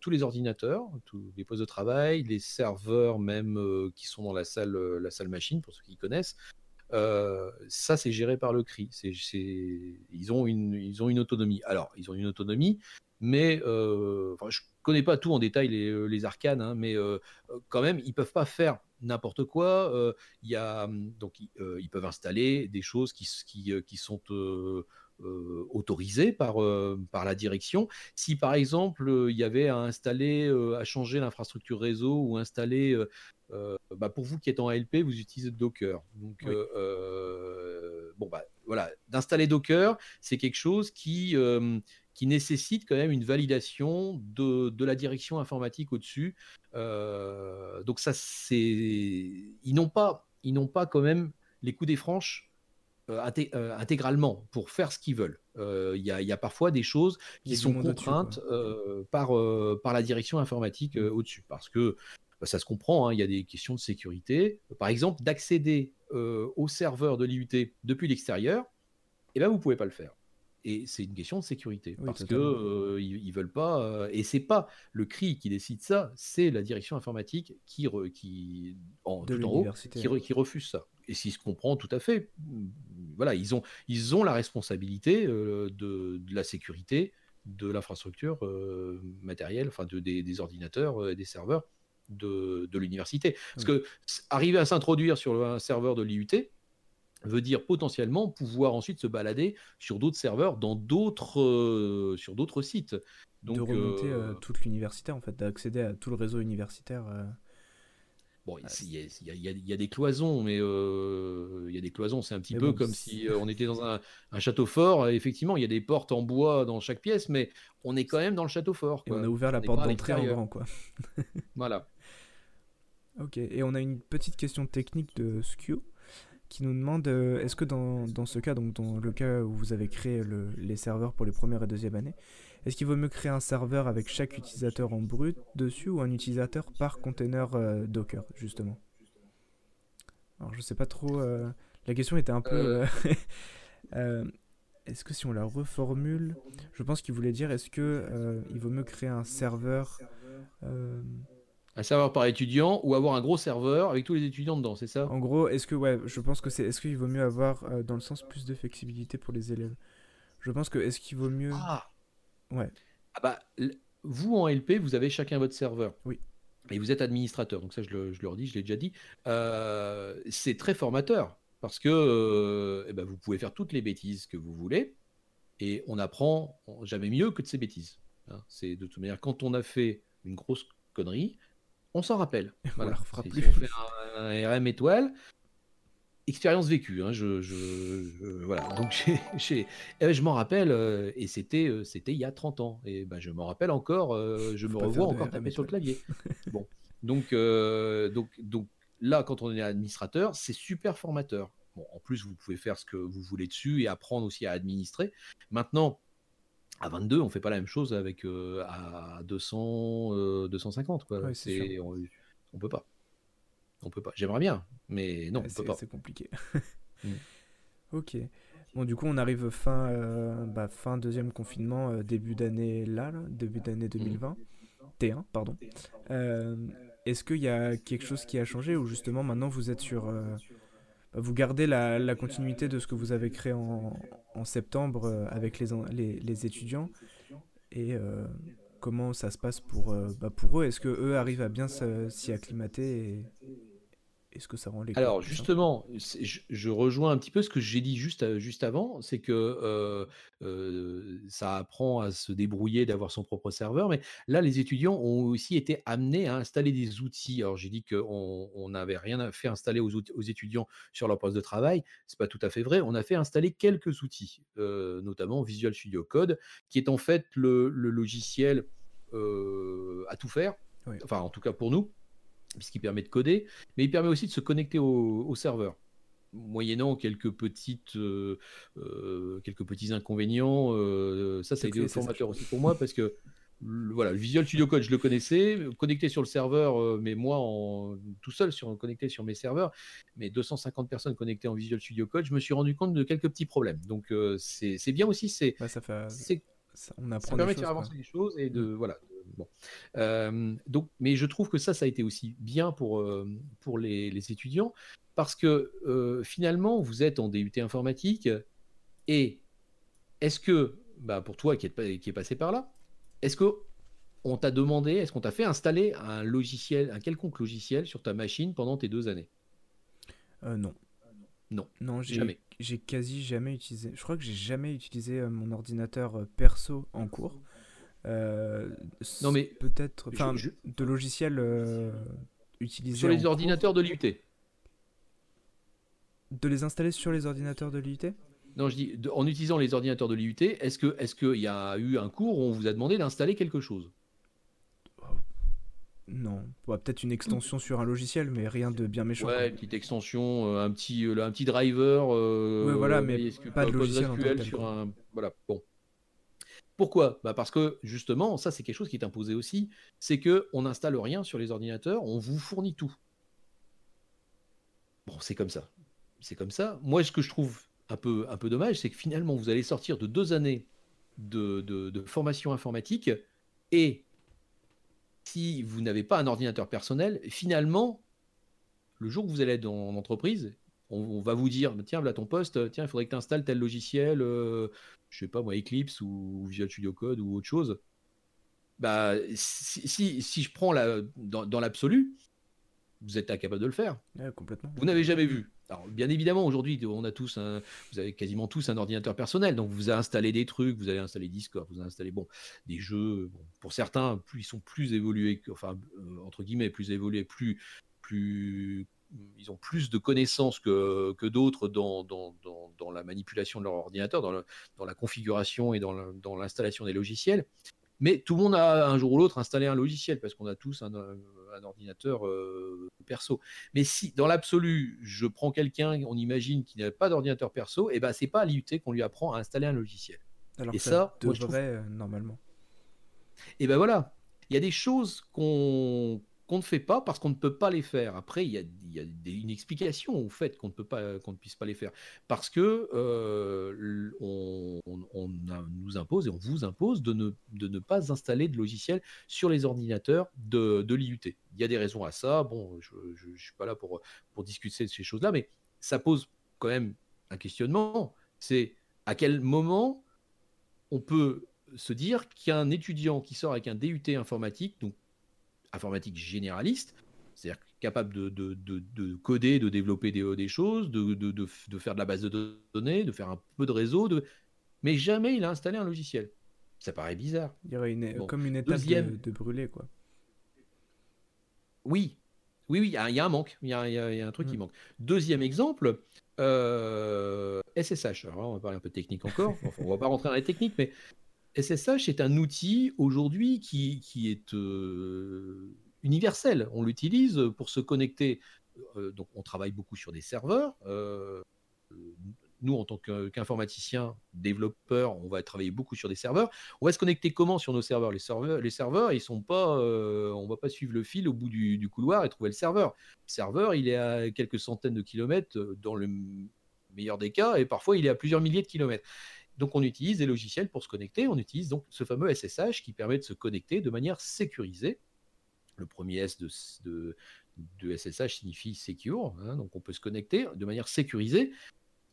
tous les ordinateurs, tous les postes de travail, les serveurs même qui sont dans la salle, la salle machine pour ceux qui connaissent. ça, c'est géré par le CRI. ils, ont une, ils ont une autonomie. Alors, ils ont une autonomie, mais euh, je connais pas tout en détail les, euh, arcanes, hein, mais euh, quand même, ils peuvent pas faire n'importe quoi. Il y a, hum, donc, ils, peuvent installer des choses qui, qui, qui sont autorisées par, par la direction. Si par exemple, il y avait à installer, à changer l'infrastructure réseau ou installer, bah, pour vous qui êtes en ALP, vous utilisez Docker. Donc, bon, bah, voilà, d'installer Docker, c'est quelque chose qui qui nécessite quand même une validation de, de la direction informatique au-dessus. Euh, donc ça, c'est, ils n'ont pas, ils n'ont pas quand même les coups des franches euh, euh, intégralement pour faire ce qu'ils veulent. Il y, y, a parfois des choses qui sont contraintes par, par la direction informatique au-dessus, parce que bah, ça se comprend, hein, il y a des questions de sécurité. Par exemple, d'accéder au serveur de l'IUT depuis l'extérieur, et eh ben, vous ne pouvez pas le faire. Et c'est une question de sécurité parce que euh, ils, veulent pas. Euh, et c'est pas le CRI qui décide ça, c'est la direction informatique qui, qui en tout en haut, qui, refuse ça. Et s'il se comprend tout à fait, voilà, ils ont ils ont la responsabilité euh, de, de, la sécurité de l'infrastructure matérielle, enfin de, des, ordinateurs et des serveurs de, de l'université. Parce que arriver à s'introduire sur un serveur de l'IUT, veut dire potentiellement pouvoir ensuite se balader sur d'autres serveurs dans d'autres euh, sur d'autres sites. Donc, de remonter euh, toute l'université en fait, d'accéder à tout le réseau universitaire. Euh. Bon, il y, a des cloisons, mais il y a des cloisons, c'est un petit peu comme si on était dans un, château fort. Effectivement, il y a des portes en bois dans chaque pièce, mais on est quand même dans le château fort. on a ouvert la porte d'entrée en grand, quoi. voilà. Ok, et on a une petite question technique de Skew qui nous demande euh, est-ce que dans, dans, ce cas, donc dans le cas où vous avez créé le, les serveurs pour les premières et deuxième années, est-ce qu'il vaut mieux créer un serveur avec chaque utilisateur en brut dessus ou un utilisateur par container euh, Docker, justement? Alors je sais pas trop. Euh, la question était un peu. est-ce que si on la reformule, je pense qu'il voulait dire est-ce que il vaut mieux créer un serveur Un serveur par étudiant ou avoir un gros serveur avec tous les étudiants dedans, c'est ça? En gros, est-ce que ouais, je pense que c'est est-ce qu'il vaut mieux avoir euh, dans le sens plus de flexibilité pour les élèves? Je pense que est-ce qu'il vaut mieux Ah Ouais. Ah bah, vous en LP, vous avez chacun votre serveur. Oui. Et vous êtes administrateur, donc ça je, le, je leur dis, je l'ai déjà dit. Euh, c'est très formateur parce que euh, eh ben, vous pouvez faire toutes les bêtises que vous voulez et on apprend jamais mieux que de ces bêtises. hein. C'est de toute manière, quand on a fait une grosse connerie, on s'en rappelle. On la refera C'est- plus. Si on fait un, un RM étoile, expérience vécue. hein, je, je- je- voilà. Donc eh ben, je m'en rappelle euh, et c'était euh, c'était il y a 30 ans. Et ben, je m'en rappelle encore, euh, je Faut me revois encore taper sur le clavier. bon. Donc, donc, donc là, quand on est administrateur, c'est super formateur. Bon, en plus, vous pouvez faire ce que vous voulez dessus et apprendre aussi à administrer. Maintenant, à 22, on fait pas la même chose avec euh, à 200, euh, 250. Quoi. Ouais, c'est C'est- on, on peut pas. On peut pas. J'aimerais bien, mais non, Ouais, on peut c'est pas. c'est compliqué. Mm. Ok. Bon, du coup, on arrive fin, euh, bah, fin deuxième confinement, euh, début d'année là, là, début d'année 2020. T1, pardon. Euh, Est-ce qu'il y a quelque chose qui a changé ou justement maintenant vous êtes sur. Vous gardez la, la continuité de ce que vous avez créé en, en septembre euh, avec les, les, les étudiants. Et euh, comment ça se passe pour, euh, bah, pour eux? Est-ce que eux arrivent à bien s'y acclimater et est-ce que ça rend les cours Alors justement, je, je rejoins un petit peu ce que j'ai dit juste, juste avant, c'est que euh, euh, ça apprend à se débrouiller, d'avoir son propre serveur, mais là, les étudiants ont aussi été amenés à installer des outils. Alors j'ai dit qu'on on n'avait rien fait installer aux, étudiants sur leur poste de travail, c'est pas tout à fait vrai. On a fait installer quelques outils, euh, notamment Visual Studio Code, qui est en fait le, le logiciel euh, à tout faire, Oui. enfin en tout cas pour nous puisqu'il permet de coder, mais il permet aussi de se connecter au, au serveur, moyennant quelques petites, euh, euh, quelques petits inconvénients. euh, ça, ça a C'est été ça, formateur aussi pour moi parce que le, voilà, le Visual Studio Code, je le connaissais, connecté sur le serveur, mais moi en, tout seul sur connecté sur mes serveurs, mais 250 personnes connectées en Visual Studio Code, je me suis rendu compte de quelques petits problèmes. Donc c'est bien aussi, c'est Bah, ça fait, ça- on ça apprend permet des de faire avancer quoi. les choses et de voilà. Bon. Euh, donc, mais je trouve que ça, ça a été aussi bien pour euh, pour les, les étudiants parce que euh, finalement, vous êtes en DUT informatique et est-ce que, bah, pour toi qui est, qui est passé par là, est-ce que on t'a demandé, est-ce qu'on t'a fait installer un logiciel, un quelconque logiciel sur ta machine pendant tes deux années? Euh, non. Non, Non, j'ai jamais. j'ai quasi jamais utilisé. Je crois que j'ai jamais utilisé mon ordinateur perso en cours. Euh, Non, mais peut-être, je- enfin, je- de logiciels euh, utilisés Sur les cours. ordinateurs de l'IUT. De les installer sur les ordinateurs de l'IUT Non, je dis, de- en utilisant les ordinateurs de l'IUT, est-ce que, est-ce qu'il y a eu un cours où on vous a demandé d'installer quelque chose? Non. Ouais, peut-être une extension sur un logiciel, mais rien de bien méchant. Ouais, une petite extension, euh, un petit, euh, un petit driver. euh, Ouais, voilà, mais pas de logiciel en que sur un. Voilà, bon. Pourquoi? Bah Parce que justement, ça c'est quelque chose qui est imposé aussi, c'est que on n'installe rien sur les ordinateurs, on vous fournit tout. Bon, c'est comme ça. C'est comme ça. Moi, ce que je trouve un peu, un peu dommage, c'est que finalement, vous allez sortir de deux années de, formation informatique et si vous n'avez pas un ordinateur personnel, finalement, le jour où vous allez être en entreprise, on, on va vous dire tiens, voilà ton poste, tiens, il faudrait que tu installes tel logiciel, euh, je sais pas moi, Eclipse ou Visual Studio Code ou autre chose. Bah, si, si, si je prends la, dans, dans l'absolu, vous êtes incapable de le faire. Ouais, complètement. Vous n'avez jamais vu. Alors, bien évidemment, aujourd'hui, on a tous un, vous avez quasiment tous un ordinateur personnel, donc vous avez installé des trucs, vous allez installer Discord, vous avez installé bon, des jeux. bon, pour certains, plus ils sont plus évolués, enfin euh, entre guillemets, plus évolués, plus, plus, ils ont plus de connaissances que, que d'autres dans, dans, dans, dans la manipulation de leur ordinateur, dans, le- dans la configuration et dans l'installation des logiciels. Mais tout le monde a un jour ou l'autre installé un logiciel parce qu'on a tous un, un ordinateur euh, perso. Mais si, dans l'absolu, je prends quelqu'un, on imagine qu'il n'a pas d'ordinateur perso, et ben c'est pas à l'IUT qu'on lui apprend à installer un logiciel. Alors et ça, moi, je trouve- devrait euh, normalement. Et ben voilà, il y a des choses qu'on qu'on ne fait pas parce qu'on ne peut pas les faire. Après, il y a, une explication au fait qu'on ne peut pas, ne puisse pas les faire parce que euh, on, nous impose et on vous impose de ne, pas installer de logiciel sur les ordinateurs de, l'IUT. Il y a des raisons à ça. Bon, je ne suis pas là pour, pour discuter de ces choses-là, mais ça pose quand même un questionnement. C'est à quel moment on peut se dire qu'un étudiant qui sort avec un DUT informatique, donc informatique généraliste, c'est-à-dire capable de, de, de, coder, de développer des, des choses, de, faire de la base de données, de faire un peu de réseau, mais jamais il a installé un logiciel. Ça paraît bizarre. Il y aurait une, comme une étape de, brûler, quoi. Oui, oui, oui, il y, a un manque, il y a, un truc qui mm. manque. Deuxième exemple, euh, SSH. Alors on va parler un peu technique encore. Enfin, on va pas rentrer dans les techniques, mais SSH est un outil aujourd'hui qui, qui, est euh, universel. On l'utilise pour se connecter. Euh, donc, on travaille beaucoup sur des serveurs. Euh, nous, en tant qu'informaticien, développeur, on va travailler beaucoup sur des serveurs. On va se connecter comment sur nos serveurs? Les serveurs, les serveurs ils sont pas, on va pas suivre le fil au bout du, couloir et trouver le serveur. Le serveur, il est à quelques centaines de kilomètres dans le meilleur des cas, et parfois il est à plusieurs milliers de kilomètres. Donc on utilise des logiciels pour se connecter. On utilise donc ce fameux SSH qui permet de se connecter de manière sécurisée le premier S de, SSH signifie secure, hein, donc on peut se connecter de manière sécurisée.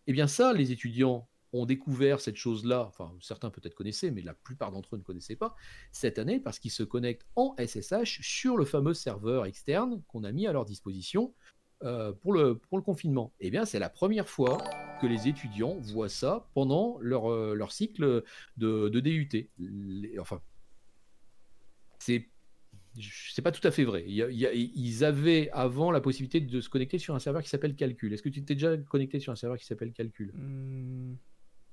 Eh bien ça, les étudiants ont découvert cette chose-là, enfin certains peut-être connaissaient, mais la plupart d'entre eux ne connaissaient pas, cette année parce qu'ils se connectent en SSH sur le fameux serveur externe qu'on a mis à leur disposition euh, pour, le, pour le confinement. Eh bien c'est la première fois que les étudiants voient ça pendant leur, euh, leur cycle de, de DUT. enfin, c'est c'est pas tout à fait vrai. ils avaient avant la possibilité de se connecter sur un serveur qui s'appelle Calcul. Est-ce que tu t'es déjà connecté sur un serveur qui s'appelle Calcul? Hmm,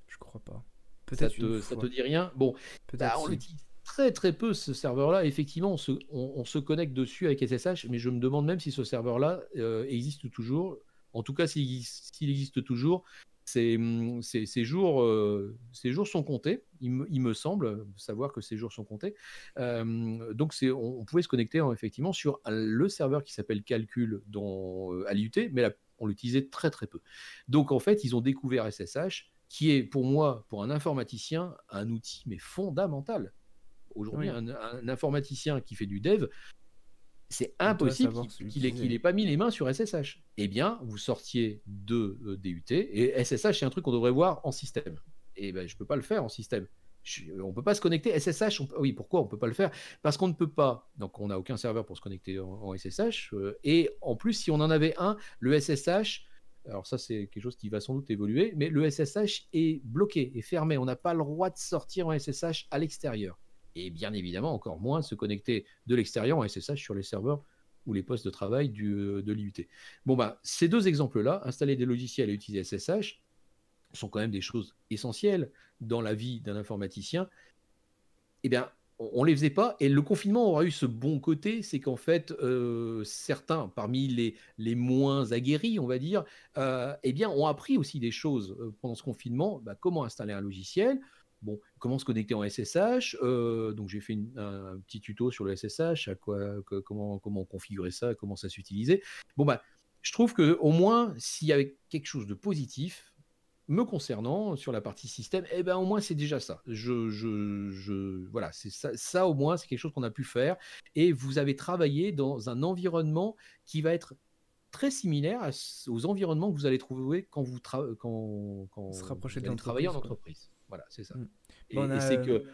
Je crois pas. Ça te, ça te dit rien? Bon, bah, on l'utilise très très peu ce serveur-là. Effectivement, on se, connecte dessus avec SSH, mais je me demande même si ce serveur-là euh, existe toujours. En tout cas, s'il existe toujours, Hum, ces, jours, euh, ces jours sont comptés, il me, semble savoir que ces jours sont comptés. Euh, donc on, pouvait se connecter effectivement sur le serveur qui s'appelle Calcul dans, euh, à l'IUT, mais on l'utilisait très très peu. Donc en fait, ils ont découvert SSH, qui est pour moi, pour un informaticien, un outil mais fondamental. Aujourd'hui, un, informaticien qui fait du dev, c'est impossible qu'il n'ait pas mis les mains sur SSH. Eh bien, vous sortiez de euh, DUT, et SSH, c'est un truc qu'on devrait voir en système. Et ben, je ne peux pas le faire en système. on ne peut pas se connecter. SSH, oui, pourquoi on ne peut pas le faire? Parce qu'on ne peut pas. Donc, on n'a aucun serveur pour se connecter en, SSH. Euh, et en plus, si on en avait un, le SSH, alors ça, c'est quelque chose qui va sans doute évoluer, mais le SSH est bloqué, est fermé. On n'a pas le droit de sortir en SSH à l'extérieur et bien évidemment encore moins se connecter de l'extérieur en SSH sur les serveurs ou les postes de travail du, euh, de l'IUT. Bon, bah, ces deux exemples-là, installer des logiciels et utiliser SSH, sont quand même des choses essentielles dans la vie d'un informaticien. Eh bien, on ne les faisait pas. Et le confinement aura eu ce bon côté, c'est qu'en fait, euh, certains, parmi les, les moins aguerris, on va dire, euh, eh bien, ont appris aussi des choses pendant ce confinement. Bah, comment installer un logiciel? Bon, comment se connecter en SSH euh, Donc j'ai fait un, petit tuto sur le SSH, à quoi, comment, comment configurer ça, comment ça s'utilisait. Bon bah, je trouve que au moins s'il y avait quelque chose de positif me concernant sur la partie système, eh ben au moins c'est déjà ça. Je, je, je voilà, c'est ça, ça, au moins c'est quelque chose qu'on a pu faire. Et vous avez travaillé dans un environnement qui va être très similaire aux environnements que vous allez trouver quand vous, quand, quand vous travaillez en entreprise. Voilà, c'est ça. Mm. Et, c'est que.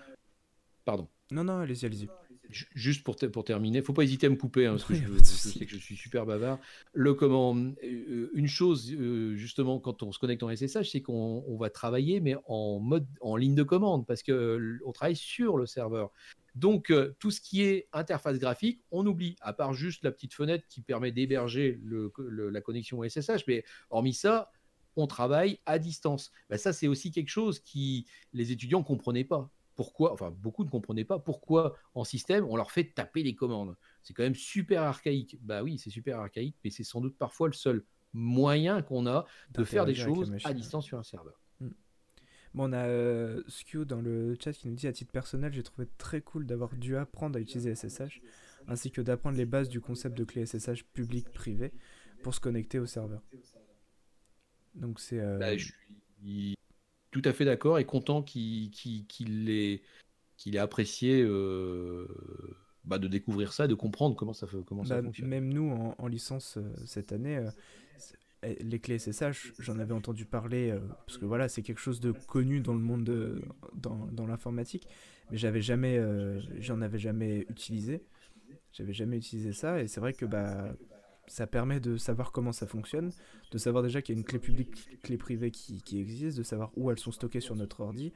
Pardon. Non, non, allez-y, allez-y. Juste pour, pour terminer, faut pas hésiter à me couper, hein, parce que je, sais que je suis super bavard. Le comment, euh, une chose euh, justement quand on se connecte en SSH, c'est qu'on va travailler mais en mode en ligne de commande parce que on travaille sur le serveur. Donc euh, tout ce qui est interface graphique, on oublie, à part juste la petite fenêtre qui permet d'héberger le, la connexion SSH. Mais hormis ça, on travaille à distance. Ben, ça, c'est aussi quelque chose qui les étudiants ne comprenaient pas. Pourquoi, enfin beaucoup ne comprenaient pas pourquoi en système on leur fait taper les commandes. C'est quand même super archaïque. Bah oui, c'est super archaïque, mais c'est sans doute parfois le seul moyen qu'on a de faire des choses à distance sur un serveur. Hmm. Bon, on a euh, Skew dans le chat qui nous dit à titre personnel, j'ai trouvé très cool d'avoir dû apprendre à utiliser SSH, ainsi que d'apprendre les bases du concept de clé SSH public-privé pour se connecter au serveur. Donc c'est. Euh, bah, je suis tout à fait d'accord et content qu'il qu'il ait, ait apprécié euh, bah, de découvrir ça, de comprendre comment ça, comment ça Bah, fonctionne. même nous, en, en licence euh, cette année, eh, les clés SSH, j'en avais entendu parler, euh, parce que voilà, c'est quelque chose de connu dans le monde de, dans, dans l'informatique, mais j'avais jamais, euh, j'en avais jamais utilisé. J'avais jamais utilisé ça, et c'est vrai que bah, ça permet de savoir comment ça fonctionne, de savoir déjà qu'il y a une clé publique, clé privée qui, qui existe, de savoir où elles sont stockées sur notre ordi,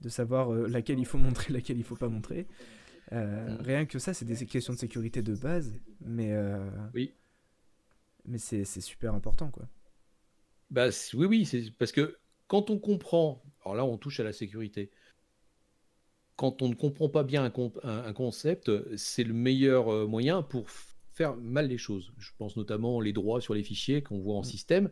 de savoir euh, laquelle il faut montrer, laquelle il faut pas montrer. Euh, Mm. rien que ça, c'est des questions de sécurité de base, mais, euh, Oui. mais c'est super important, quoi. Bah, oui, oui, c'est parce que quand on comprend, alors là, on touche à la sécurité. Quand on ne comprend pas bien un, con- un- un concept, c'est le meilleur moyen pour faire mal les choses. Je pense notamment les droits sur les fichiers qu'on voit en Mm. système.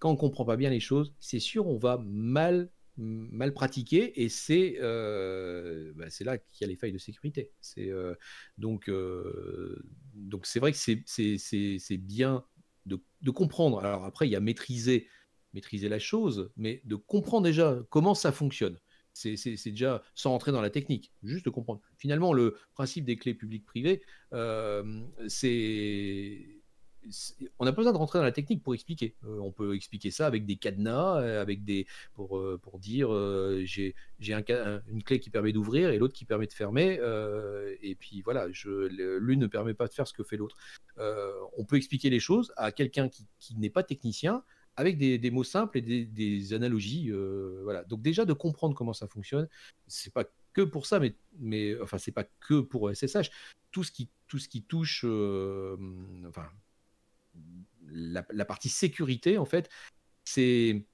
Quand on ne comprend pas bien les choses, c'est sûr, on va mal, mal pratiquer et c'est euh, bah, c'est là qu'il y a les failles de sécurité. C'est euh, donc euh, donc c'est vrai que c'est bien de, de comprendre. Alors après, il y a maîtriser maîtriser la chose, mais de comprendre déjà comment ça fonctionne. C'est déjà sans rentrer dans la technique, juste comprendre. Finalement, le principe des clés publiques-privées, euh, c'est. On n'a pas besoin de rentrer dans la technique pour expliquer. Euh, on peut expliquer ça avec des cadenas, euh, avec des pour, pour dire j'ai une clé qui permet d'ouvrir et l'autre qui permet de fermer. et puis voilà, l'une ne permet pas de faire ce que fait l'autre. On peut expliquer les choses à quelqu'un qui n'est pas technicien avec des, mots simples et des, analogies. euh, voilà. Donc déjà de comprendre comment ça fonctionne, c'est pas que pour ça, mais, mais enfin c'est pas que pour SSH. Tout ce qui, tout ce qui touche, euh, enfin la, la partie sécurité en fait, c'est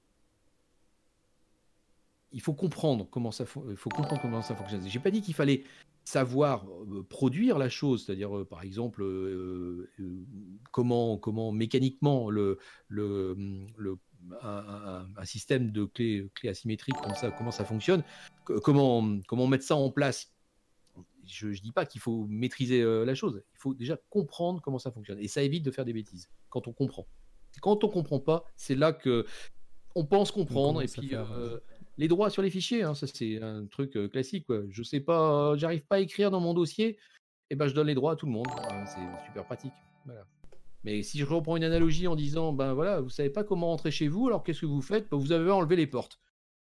il faut comprendre comment ça, faut comprendre comment ça fonctionne. J'ai pas dit qu'il fallait savoir produire la chose, c'est-à-dire par exemple comment, comment mécaniquement le, le, le- un, un- un système de clés clés asymétriques comme ça, comment ça fonctionne, comment, comment mettre ça en place. Je ne dis pas qu'il faut maîtriser euh, la chose, il faut déjà comprendre comment ça fonctionne. Et ça évite de faire des bêtises quand on comprend. Quand on comprend pas, c'est là que on pense comprendre et puis faire, euh, les droits sur les fichiers, hein, ça c'est un truc classique. Quoi. Je sais pas, j'arrive pas à écrire dans mon dossier, et ben je donne les droits à tout le monde. Voilà, c'est super pratique. Mais si je reprends une analogie en disant, ben voilà, vous savez pas comment rentrer chez vous, alors qu'est-ce que vous faites? Ben, Vous avez enlevé les portes.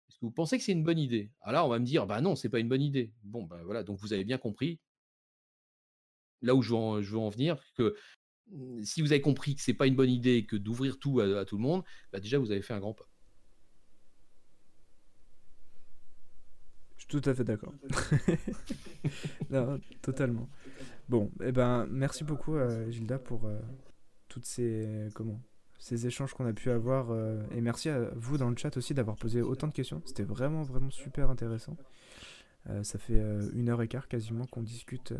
Est-ce que vous pensez que c'est une bonne idée? Alors on va me dire, bah non, c'est pas une bonne idée. Bon, ben voilà, donc vous avez bien compris là où je veux en, venir, que mm, si vous avez compris que c'est pas une bonne idée que d'ouvrir tout à, tout le monde, bah déjà vous avez fait un grand pas. Je suis tout à fait d'accord. non, totalement. Bon, eh ben, merci beaucoup, euh, Gilda, pour euh, toutes ces, comment, ces échanges qu'on a pu avoir. euh, et merci à vous dans le chat aussi d'avoir posé autant de questions. C'était vraiment, vraiment super intéressant. Euh, ça fait euh, une heure et quart quasiment qu'on discute. euh,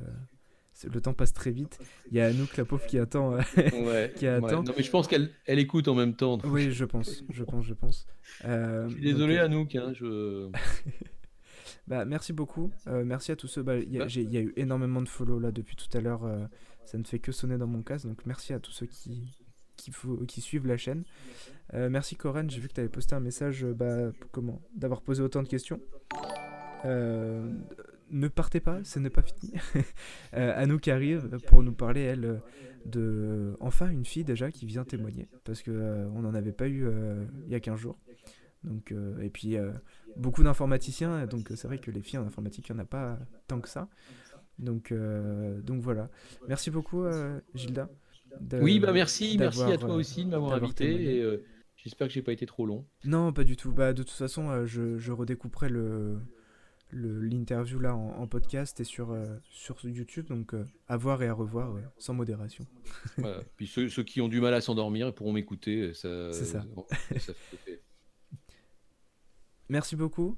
le temps passe très vite. Il y a Anouk, la pauvre, qui attend. Ouais, Qui attend. Non mais je pense qu'elle elle écoute en même temps. donc oui, je pense, je pense, je pense. Euh, Je suis désolé donc, Anouk, hein, je... Bah, merci beaucoup. Euh, merci à tous ceux. bah, Il y, a- Bah. y a eu énormément de follow là depuis tout à l'heure. euh, ça ne fait que sonner dans mon casque. Donc merci à tous ceux qui, qui, qui suivent la chaîne. Euh, merci Corinne. J'ai vu que tu avais posté un message euh, bah, comment d'avoir posé autant de questions. Euh, ne partez pas, ce n'est pas fini. euh, Anouk arrive pour nous parler, elle, euh, de enfin une fille déjà qui vient témoigner. Parce euh, on n'en avait pas eu euh, il y a 15 jours. Donc, euh, et puis euh, beaucoup d'informaticiens, donc euh, c'est vrai que les filles en informatique, il n'y en a pas tant que ça. Donc, euh, donc voilà. Merci beaucoup, Gilda. Oui, bah merci, merci à toi aussi de m'avoir invité et j'espère que j'ai pas été trop long. Non, pas du tout. Bah, de toute façon, je, je redécouperai le le- l'interview là en, en podcast et sur, euh, sur YouTube, donc euh, à voir et à revoir euh, sans modération. Voilà. Puis ceux, ceux qui ont du mal à s'endormir pourront m'écouter. Ça, C'est ça. ça fait- Merci beaucoup.